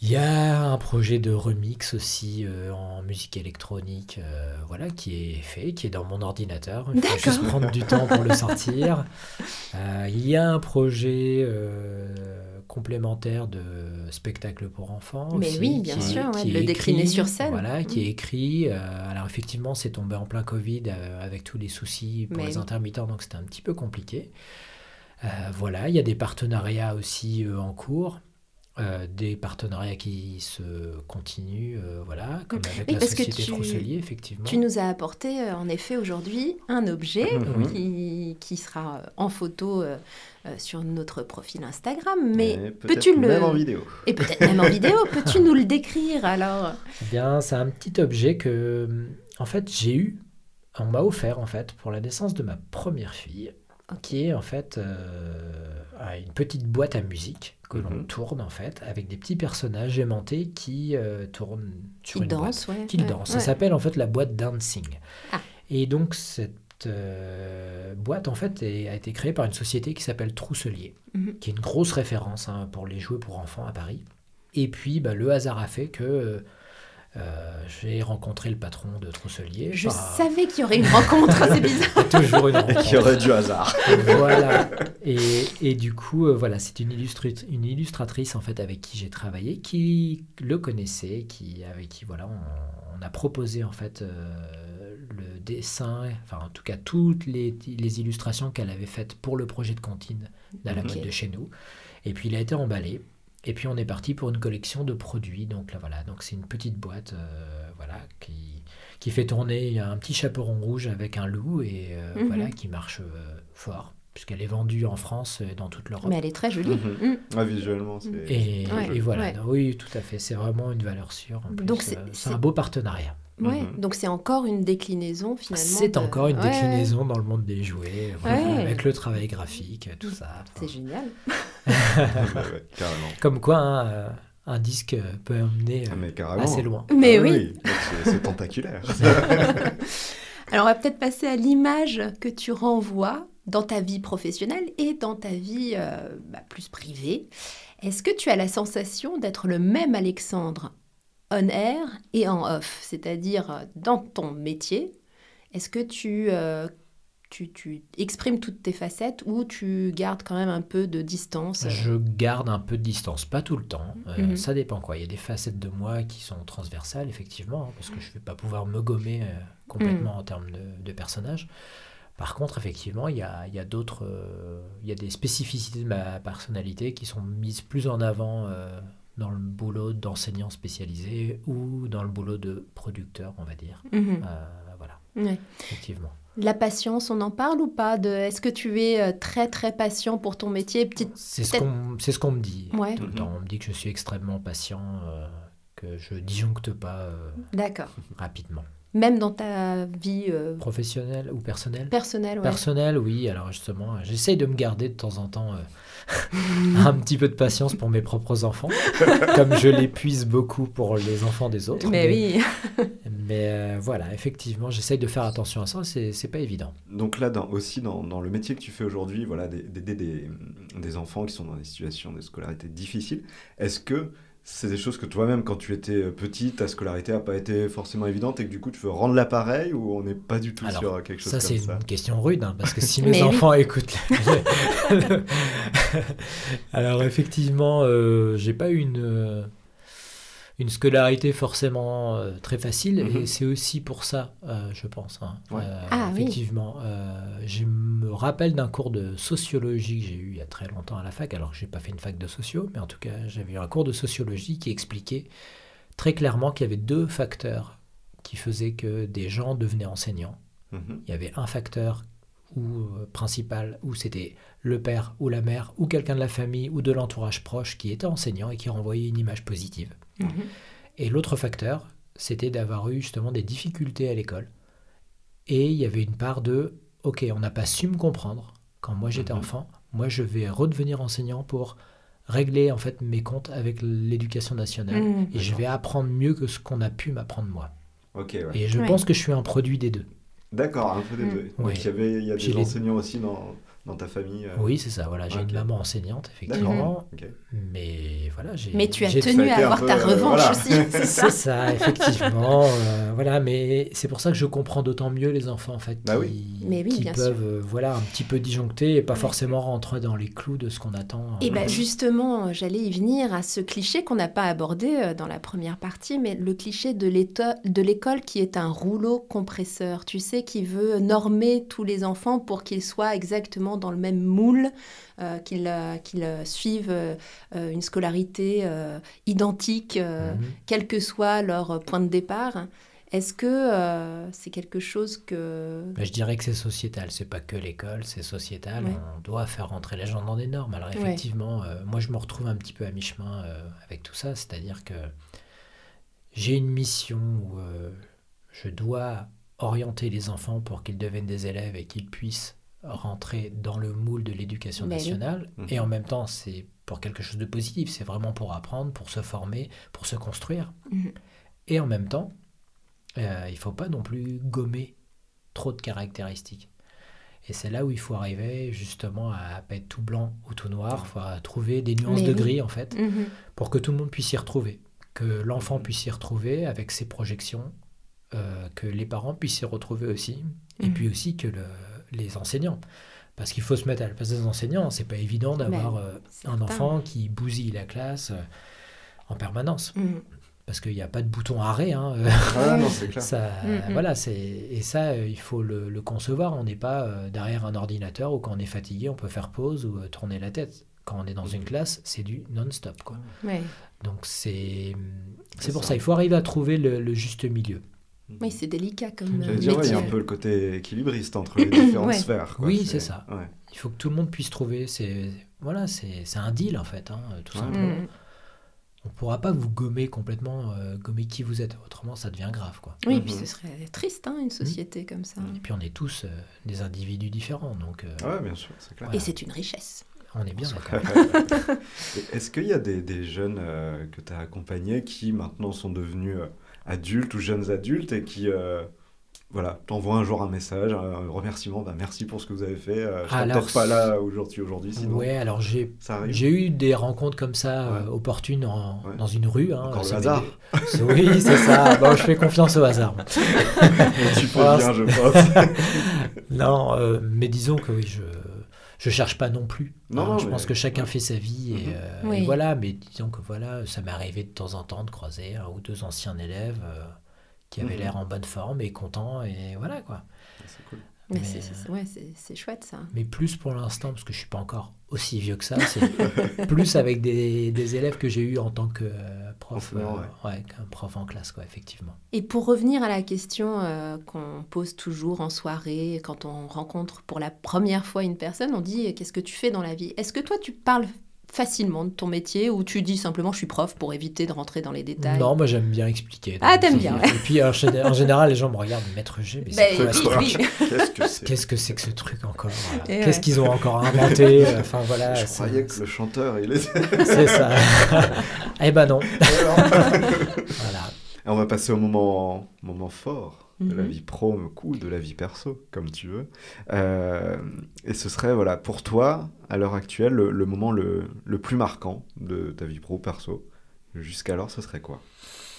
Il y a un projet de remix aussi euh, en musique électronique, euh, voilà, qui est fait, qui est dans mon ordinateur. Il faut juste prendre du temps pour le <laughs> sortir. Euh, il y a un projet complémentaire de spectacles pour enfants. Mais aussi, oui, bien qui est- sûr, ouais, qui de le décliner écrit, sur scène. Voilà, qui Mm. est écrit. euh, alors effectivement, c'est tombé en plein Covid avec tous les soucis pour Mais les oui. intermittents, donc c'était un petit peu compliqué. Voilà, il y a des partenariats aussi en cours. Euh, des partenariats qui se continuent, euh, voilà, comme avec Oui, la société tu- Trousselier, effectivement. Tu nous as apporté euh, en effet aujourd'hui un objet Mhm. qui, qui sera en photo euh, euh, sur notre profil Instagram. Mais Et peut-être peux-tu le. même en vidéo. Et peut-être même en vidéo. <laughs> Peux-tu nous le décrire alors? Eh bien, c'est un petit objet que, en fait, j'ai eu, on m'a offert, en fait, pour la naissance de ma première fille, qui est, en fait, euh, une petite boîte à musique que l'on Mhm. tourne, en fait, avec des petits personnages aimantés qui euh, tournent sur Qui une boîte. ouais. Qui ouais, dansent. Ça ouais. s'appelle, en fait, la boîte Dancing. Ah. Et donc, cette euh, boîte, en fait, est- a été créée par une société qui s'appelle Trousselier, Mhm. qui est une grosse référence hein, pour les jouets pour enfants à Paris. Et puis, bah, le hasard a fait que euh, j'ai rencontré le patron de Trousselier. Je par- savais qu'il y aurait une rencontre, <laughs> c'est bizarre. Il y a toujours une Et rencontre. qui aurait du hasard. voilà. Et, et du coup, euh, voilà, c'est une, illustratrice en fait avec qui j'ai travaillé, qui le connaissait, qui avec qui voilà, on, on a proposé en fait euh, le dessin, enfin en tout cas toutes les, les illustrations qu'elle avait faites pour le projet de cantine dans la mode de chez nous. Et puis il a été emballé. Et puis on est parti pour une collection de produits. Donc là voilà, donc c'est une petite boîte, euh, voilà, qui qui fait tourner il y a un petit chaperon rouge avec un loup et euh, Mhm. voilà qui marche euh, fort puisqu'elle est vendue en France et dans toute l'Europe. Mais elle est très jolie. Mhm. Mm. Ah, visuellement, c'est. Et, Ouais, et voilà, ouais. Oui, tout à fait, c'est vraiment une valeur sûre. En plus, Donc c'est- un beau partenariat. Ouais, Mhm. donc c'est encore une déclinaison finalement. C'est de- encore une déclinaison dans le monde des jouets, voilà, avec le travail graphique, tout ça. C'est génial. Bah ouais, carrément. Comme quoi, hein, euh, un disque peut emmener euh, Ah, assez loin. Mais Ah oui. c'est- C'est tentaculaire. <laughs> <laughs> Alors on va peut-être passer à l'image que tu renvoies dans ta vie professionnelle et dans ta vie euh, bah, plus privée. Est-ce que tu as la sensation d'être le même Alexandre on air et en off, c'est-à-dire dans ton métier? Est-ce que tu, euh, tu, tu exprimes toutes tes facettes ou tu gardes quand même un peu de distance Je garde un peu de distance, pas tout le temps. Euh, Mhm. Ça dépend quoi. Il y a des facettes de moi qui sont transversales, effectivement, hein, parce que je ne vais pas pouvoir me gommer euh, complètement en termes de, de personnage. Par contre, effectivement, il y a, il y a d'autres, euh, il y a des spécificités de ma personnalité qui sont mises plus en avant euh, dans le boulot d'enseignant spécialisé ou dans le boulot de producteur, on va dire. Mhm. Euh, voilà, Ouais. effectivement. La patience, on en parle ou pas de... Est-ce que tu es euh, très très patient pour ton métier? Petite... C'est ce qu'on ce me dit Ouais. tout le temps. On me dit que je suis extrêmement patient, euh, que je disjoncte pas euh, D'accord. <laughs> rapidement. Même dans ta vie euh, Professionnel ou personnel personnelle, ouais. Personnel, oui. Alors justement, j'essaye de me garder de temps en temps <laughs> un petit peu de patience pour mes propres enfants, <laughs> comme je l'épuise beaucoup pour les enfants des autres. Mais oui. Mais euh, voilà, effectivement, j'essaye de faire attention à ça. C'est c'est pas évident. Donc là, dans- aussi dans, dans le métier que tu fais aujourd'hui, voilà, des- d'aider des, des enfants qui sont dans des situations de scolarité difficiles, est-ce que c'est des choses que toi-même, quand tu étais petite, ta scolarité n'a pas été forcément évidente et que du coup tu veux rendre l'appareil ou on n'est pas du tout Alors, sur quelque chose Ça, comme c'est ça une question rude, hein, parce que si <laughs> mes enfants écoutent. <laughs> Alors, effectivement, euh, j'ai pas eu une, euh, une scolarité forcément euh, très facile, Mhm. et c'est aussi pour ça, euh, je pense. hein. Ouais. Euh, Ah, oui. effectivement, euh, je me rappelle d'un cours de sociologie que j'ai eu il y a très longtemps à la fac, alors que j'ai pas fait une fac de socio, mais en tout cas, j'avais eu un cours de sociologie qui expliquait très clairement qu'il y avait deux facteurs qui faisaient que des gens devenaient enseignants Mhm. il y avait un facteur ou euh, principal où c'était le père ou la mère ou quelqu'un de la famille ou de l'entourage proche qui était enseignant et qui renvoyait une image positive. Et l'autre facteur, c'était d'avoir eu justement des difficultés à l'école. Et il y avait une part de OK, on n'a pas su me comprendre quand moi j'étais Mhm. enfant. Moi, je vais redevenir enseignant pour régler en fait mes comptes avec l'éducation nationale Mhm. et je vais apprendre mieux que ce qu'on a pu m'apprendre moi. Ok, ouais. Et je Ouais. pense que je suis un produit des deux. D'accord, un peu des Mm. deux. Ouais. Donc il y, avait, il y a des les- enseignants aussi dans, dans ta famille euh, Oui, c'est ça. Voilà, j'ai Ok. une maman enseignante, effectivement. Mais voilà, j'ai. Mais tu as tenu à avoir peu, ta euh, revanche voilà. aussi, <laughs> c'est ça effectivement. euh, voilà, mais c'est pour ça que je comprends d'autant mieux les enfants en fait Bah qui, oui. Mais oui, qui bien peuvent euh, voilà un petit peu disjoncter et pas forcément rentrer dans les clous de ce qu'on attend. Et euh, ben justement, j'allais y venir à ce cliché qu'on n'a pas abordé dans la première partie, mais le cliché de l'école qui est un rouleau compresseur, tu sais, qui veut normer tous les enfants pour qu'ils soient exactement dans le même moule, euh, qu'ils euh, euh, suivent une scolarité identique, mhm. quel que soit leur point de départ. Est-ce que euh, c'est quelque chose que... Mais je dirais que c'est sociétal, c'est pas que l'école, c'est sociétal. Ouais. On doit faire rentrer les gens dans des normes. Alors Ouais. effectivement, euh, moi je me retrouve un petit peu à mi-chemin euh, avec tout ça, c'est-à-dire que j'ai une mission où je dois orienter les enfants pour qu'ils deviennent des élèves et qu'ils puissent rentrer dans le moule de l'éducation Ben oui. nationale. Mhm. Et en même temps, c'est pour quelque chose de positif, c'est vraiment pour apprendre, pour se former, pour se construire. Mhm. Et en même temps, euh, il faut pas non plus gommer trop de caractéristiques. Et c'est là où il faut arriver justement à pas être tout blanc ou tout noir, il faut trouver des nuances Mais de oui. gris en fait, Mhm. pour que tout le monde puisse s'y retrouver, que l'enfant puisse s'y retrouver avec ses projections, euh, que les parents puissent s'y retrouver aussi, et puis aussi que le- les enseignants. Parce qu'il faut se mettre à la place des enseignants, c'est pas évident d'avoir euh, un enfant qui bousille la classe euh, en permanence. Mhm. Parce qu'il n'y a pas de bouton arrêt. hein, euh, Ah non, c'est clair. <laughs> ça, Mhm. voilà, c'est et ça, euh, il faut le, le concevoir. On n'est pas euh, derrière un ordinateur où quand on est fatigué, on peut faire pause ou euh, tourner la tête. Quand on est dans une classe, c'est du non-stop, quoi. Ouais. Donc c'est c'est C'est pour ça. ça. Il faut arriver à trouver le, le juste milieu. Oui, c'est délicat comme J'allais euh, dire, ouais, il y a un peu le côté équilibriste entre les différentes <laughs> Ouais. sphères. quoi. Oui, c'est ça. ouais. Il faut que tout le monde puisse trouver. C'est voilà, c'est c'est un deal en fait, hein, tout Ouais. simplement. Mhm. On ne pourra pas vous gommer complètement, euh, gommer qui vous êtes. Autrement, ça devient grave, quoi. Oui, Mhm. puis ce serait triste, hein, une société comme ça. Et puis on est tous euh, des individus différents, donc euh, Ouais, bien sûr, c'est clair. Et c'est une richesse. on est bien d'accord. <laughs> Et Est-ce qu'il y a des, des jeunes euh, que tu as accompagnés qui maintenant sont devenus euh, adultes ou jeunes adultes et qui euh, voilà, t'envoient un jour un message, un remerciement, bah, merci pour ce que vous avez fait, euh, je serais Alors, peut-être pas là aujourd'hui, aujourd'hui sinon. Ouais, alors j'ai. J'ai eu des rencontres comme ça, euh, opportunes en- Ouais. dans une rue. hein, Encore le hasard. Oui, c'est ça. <laughs> Bon, je fais confiance au hasard. <laughs> tu fais bien, je pense. <laughs> Non, euh, mais disons que oui, je je cherche pas non plus. Non, hein. non, je mais- pense que chacun ouais. fait sa vie et, Mhm. euh, Oui. et voilà. Mais disons que voilà, ça m'est arrivé de temps en temps de croiser un ou deux anciens élèves euh, qui avaient Mhm. l'air en bonne forme et contents et voilà quoi. c'est cool. Mais Mais, c'est- c'est ouais, c'est- c'est chouette ça. Mais plus pour l'instant, parce que je suis pas encore aussi vieux que ça, c'est plus avec des, des élèves que j'ai eu en tant que euh, prof, euh, ouais, qu'un prof en classe, quoi, effectivement. Et pour revenir à la question euh, qu'on pose toujours en soirée, quand on rencontre pour la première fois une personne, on dit qu'est-ce que tu fais dans la vie? Est-ce que toi tu parles facilement de ton métier ou tu dis simplement je suis prof pour éviter de rentrer dans les détails? Non, moi j'aime bien expliquer. Ah, t'aimes c'est- bien, ouais. Et puis en, gé- en général, les gens me regardent, maître G, mais c'est Ben, quoi ce oui, truc? oui. <laughs> Qu'est-ce que c'est? Qu'est-ce que c'est que ce truc encore? Qu'est-ce ouais. qu'ils ont encore <laughs> inventé? Enfin voilà, Je c'est- croyais que le chanteur, il était... c'est ça. <laughs> eh ben non. voilà. Et on va passer au moment, moment fort de la Mhm. vie pro ou de la vie perso, comme tu veux. Euh, et ce serait, voilà, pour toi, à l'heure actuelle, le, le moment le, le plus marquant de ta vie pro perso. Jusqu'alors, ce serait quoi?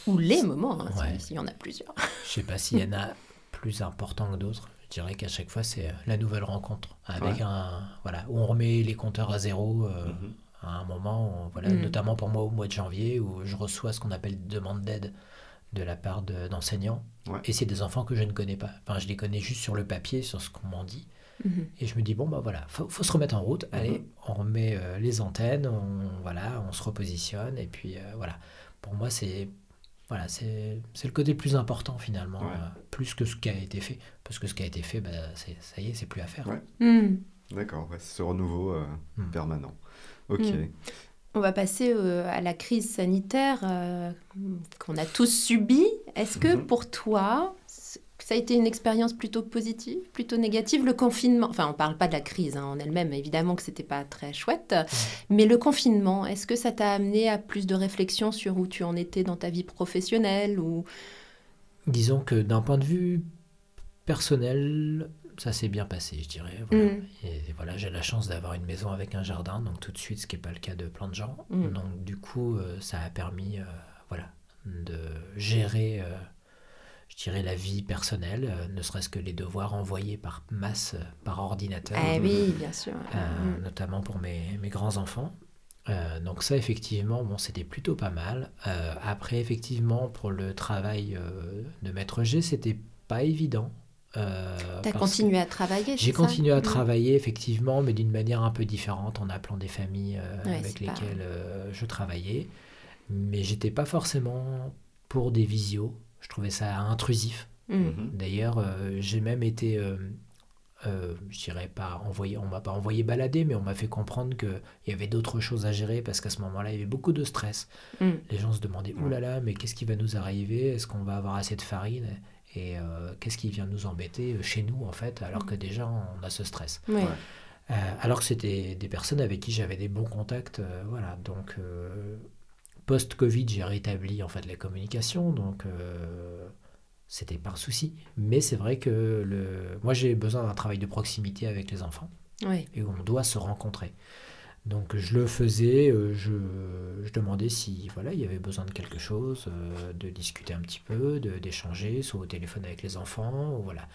Ou les moments, hein, Ouais. s'il y en a plusieurs. Je sais pas s'il y en a plus importants que d'autres. Je dirais qu'à chaque fois, c'est euh, la nouvelle rencontre. Avec Ouais. un. Voilà, où on remet les compteurs à zéro. euh, Mhm. à un moment, voilà, Mm. notamment pour moi au mois de janvier, où je reçois ce qu'on appelle demande d'aide de la part de- d'enseignants. Ouais. Et c'est des enfants que je ne connais pas. Enfin, je les connais juste sur le papier, sur ce qu'on m'en dit. Mhm. Et je me dis, bon, bah voilà, faut, faut se remettre en route. Allez, Mhm. on remet euh, les antennes, on, voilà, on se repositionne. Et puis, euh, voilà. Pour moi, c'est. Voilà, c'est c'est le côté le plus important finalement, Ouais. euh, plus que ce qui a été fait. Parce que ce qui a été fait, bah, c'est- ça y est, c'est plus à faire. Ouais. Hmm. D'accord, ouais, c'est ce renouveau euh, Mm. permanent. Ok. On va passer euh, à la crise sanitaire euh, qu'on a tous subie. Est-ce que Mhm. pour toi, ça a été une expérience plutôt positive, plutôt négative? Le confinement, enfin on parle pas de la crise hein, en elle-même, évidemment que c'était pas très chouette, mais le confinement, est-ce que ça t'a amené à plus de réflexion sur où tu en étais dans ta vie professionnelle ou... Disons que d'un point de vue personnel, ça s'est bien passé, je dirais. Voilà. Mm. Et voilà, j'ai la chance d'avoir une maison avec un jardin, donc tout de suite, ce qui n'est pas le cas de plein de gens. Mm. Donc du coup, euh, ça a permis, euh, voilà, de gérer, euh, je dirais, la vie personnelle, ne serait-ce que les devoirs envoyés par masse, par ordinateur, Ah oui, bien sûr. Mm. notamment pour mes, mes grands enfants. Euh, donc ça, effectivement, bon, c'était plutôt pas mal. Après, effectivement, pour le travail de maître G, c'était pas évident. Euh, T'as parce continué à travailler j'ai continué à Mm. travailler effectivement, mais d'une manière un peu différente en appelant des familles euh, Ouais, avec lesquelles euh, je travaillais. Mais j'étais pas forcément pour des visios. Je trouvais ça intrusif. Mm. Mhm. D'ailleurs, euh, j'ai même été, euh, euh, je dirais pas envoyé, on m'a pas envoyé balader, mais on m'a fait comprendre qu'il y avait d'autres choses à gérer parce qu'à ce moment-là, il y avait beaucoup de stress. Mm. Les gens se demandaient, oulala, là là, mais qu'est-ce qui va nous arriver? Est-ce qu'on va avoir assez de farine? Et euh, qu'est-ce qui vient nous embêter euh, chez nous, en fait, alors que déjà, on a ce stress? Ouais. Euh, alors que c'était des personnes avec qui j'avais des bons contacts, euh, voilà. Donc post-Covid, j'ai rétabli en fait la communication, donc c'était pas un souci. Mais c'est vrai que le, moi j'ai besoin d'un travail de proximité avec les enfants Ouais. et on doit se rencontrer. Donc je le faisais, euh, je, je demandais si voilà il y avait besoin de quelque chose, euh, de discuter un petit peu, de- d'échanger, soit au téléphone avec les enfants, ou voilà.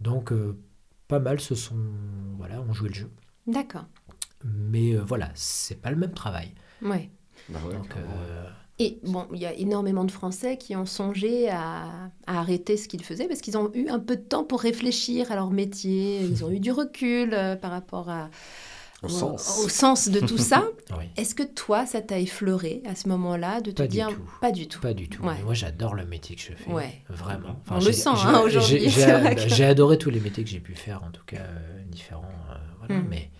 Donc euh, pas mal se sont voilà on jouait le jeu. D'accord. Mais euh, voilà, c'est pas le même travail. Ouais. Bah ouais, Donc, euh, Et bon, il y a énormément de Français qui ont songé à, à arrêter ce qu'ils faisaient parce qu'ils ont eu un peu de temps pour réfléchir à leur métier. Ils ont eu du recul euh, par rapport à, Au sens. au sens de tout ça. <laughs> oui, Est-ce que toi, ça t'a effleuré à ce moment-là de te Pas du dire tout. pas du tout? Pas du tout. Ouais. Moi, j'adore le métier que je fais. Ouais. Vraiment. On le j'ai- sent, j'ai- hein, aujourd'hui, <laughs> j'ai- adoré tous les métiers que j'ai pu faire, en tout cas euh, différents. euh, voilà, Mm. mais,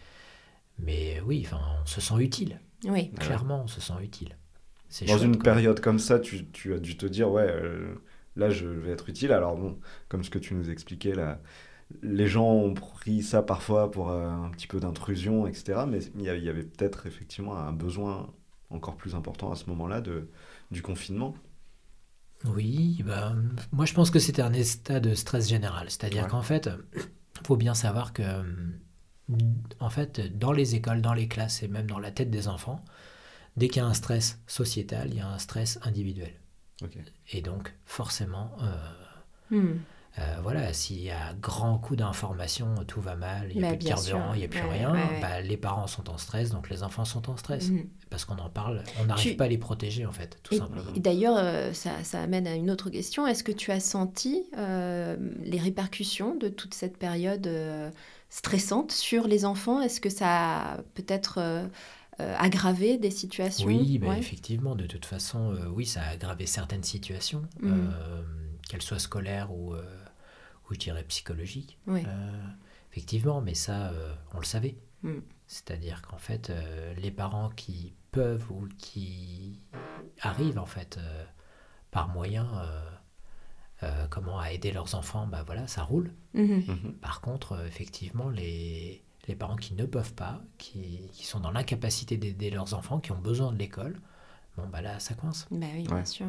mais oui, enfin, on se sent utile. Oui. Clairement, on se sent utile. C'est Dans chouette, une quoi. période comme ça, tu, tu as dû te dire, ouais, euh, là, je vais être utile. Alors bon, comme ce que tu nous expliquais, là, les gens ont pris ça parfois pour euh, un petit peu d'intrusion, etc. Mais il y, avait peut-être effectivement un besoin encore plus important à ce moment-là de, du confinement. Oui, bah, moi je pense que c'était un état de stress général. C'est-à-dire Ouais. qu'en fait, il <clears throat> faut bien savoir que, en fait, dans les écoles, dans les classes et même dans la tête des enfants, dès qu'il y a un stress sociétal, il y a un stress individuel. Ok. Et donc, forcément, euh, Hmm. Euh, voilà, s'il y a grand coup d'information, tout va mal, il n'y a plus de carburant, il n'y a plus Ouais, rien, ouais, ouais. bah, les parents sont en stress, donc les enfants sont en stress. Mhm. Parce qu'on en parle, on n'arrive Tu- pas à les protéger, en fait, tout Et, simplement. et d'ailleurs, euh, ça, ça amène à une autre question. Est-ce que tu as senti euh, les répercussions de toute cette période euh, stressante sur les enfants? Est-ce que ça a peut-être aggravé des situations? Oui, bah, Ouais. effectivement, de toute façon, euh, oui, ça a aggravé certaines situations, Mhm. euh, qu'elles soient scolaires ou, euh, ou je dirais psychologiques. Ouais. Euh, effectivement, mais ça, euh, on le savait. Mhm. C'est-à-dire qu'en fait, euh, les parents qui peuvent ou qui arrivent, en fait, euh, par moyen, euh, euh, comment, à aider leurs enfants, bah voilà, ça roule. Mhm. Mhm. Par contre, effectivement, les, les parents qui ne peuvent pas, qui, qui sont dans l'incapacité d'aider leurs enfants, qui ont besoin de l'école, bon, bah là, ça coince. Bah oui, Ouais. bien sûr.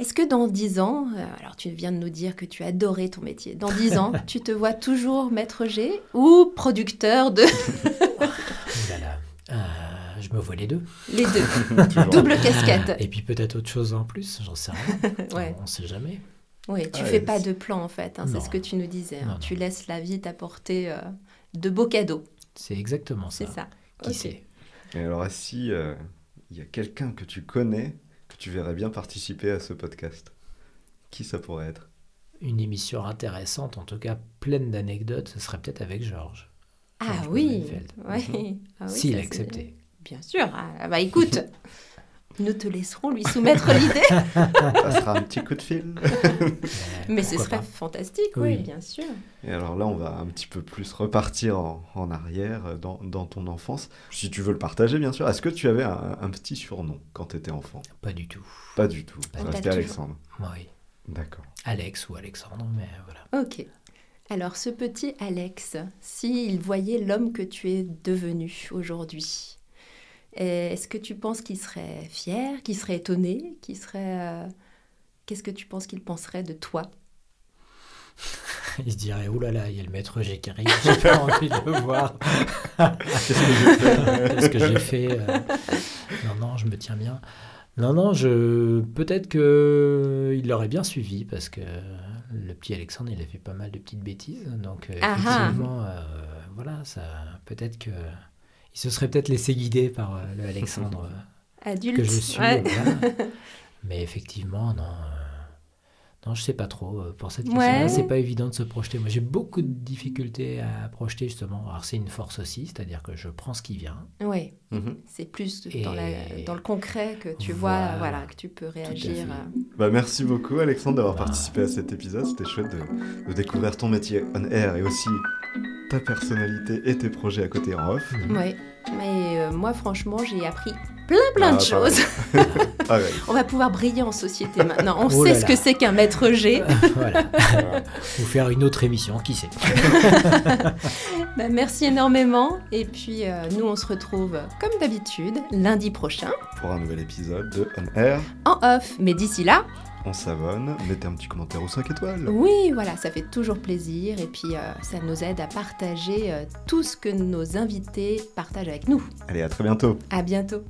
Est-ce que dans 10 ans, euh, alors tu viens de nous dire que tu adoré ton métier, dans 10 ans, <laughs> tu te vois toujours maître G ou producteur de <laughs> Oh là là, euh, je me vois les deux. les deux. <laughs> Double casquette. Et puis peut-être autre chose en plus, j'en sais rien. Ouais. On ne sait jamais. Oui, tu Ouais, fais pas de plan en fait, hein, c'est ce que tu nous disais. hein. Non, non. Tu laisses la vie t'apporter euh, de beaux cadeaux, C'est exactement ça. c'est ça. Qui sait? Et alors, si euh, il y a quelqu'un que tu connais, tu verrais bien participer à ce podcast, qui ça pourrait être? Une émission intéressante, en tout cas pleine d'anecdotes, ce serait peut-être avec Georges. Ah oui, ouais. Ah oui, S'il acceptait. Bien sûr. Ah, bah écoute, <laughs> nous te laisserons lui soumettre l'idée. <laughs> Ça sera un petit coup de fil. <laughs> Mais ce serait pas. fantastique, oui, Oui. bien sûr. Et alors là, on va un petit peu plus repartir en, en arrière euh, dans, dans ton enfance. Si tu veux le partager, bien sûr. Est-ce que tu avais un, un petit surnom quand tu étais enfant? Pas du tout. Pas du tout. Tout. Alexandre. Oui. D'accord. Alex ou Alexandre, mais voilà. Ok. Alors, ce petit Alex, s'il voyait l'homme que tu es devenu aujourd'hui, est-ce que tu penses qu'il serait fier, qu'il serait étonné, qu'il serait... euh, Qu'est-ce que tu penses qu'il penserait de toi? Il se dirait Ouh là là, il y a le maître G qui arrive, j'ai pas envie de le voir. Qu'est-ce que j'ai fait? Que euh, Non, non, je me tiens bien. Non, non, je peut-être que il l'aurait bien suivi parce que le petit Alexandre, il a fait pas mal de petites bêtises. Donc, euh, Ah ah. effectivement, euh, voilà, ça, peut-être que il se serait peut-être laissé guider par euh, le <laughs> Alexandre euh, Adulte. que je suis. Ouais. voilà. <laughs> Mais effectivement, non. Non, je sais pas trop. euh, Pour cette Ouais. question-là, c'est pas évident de se projeter. Moi, j'ai beaucoup de difficultés à projeter, justement. Alors, c'est une force aussi, c'est-à-dire que je prends ce qui vient. Ouais. Mhm. C'est plus Et- dans, la- dans le concret que tu vois, Voilà. que tu peux réagir. euh. Bah, merci beaucoup Alexandre d'avoir Bah. participé à cet épisode. C'était chouette de, de découvrir ton métier on air et aussi ta personnalité et tes projets à côté en off. Ouais. Mais euh, moi, franchement, j'ai appris plein, plein Ah, de choses. <laughs> Ah ouais. <laughs> On va pouvoir briller en société maintenant. On Oh sait ce là. que c'est qu'un maître G. voilà. <laughs> Ou faire une autre émission, qui sait. Bah, merci énormément. Et puis, euh, nous, on se retrouve, comme d'habitude, lundi prochain, Pour un nouvel épisode de On Air, en off. Mais d'ici là, on savonne. Mettez un petit commentaire aux 5 étoiles. oui, voilà, ça fait toujours plaisir. Et puis, euh, ça nous aide à partager euh, tout ce que nos invités partagent avec nous. Allez, à très bientôt. À bientôt.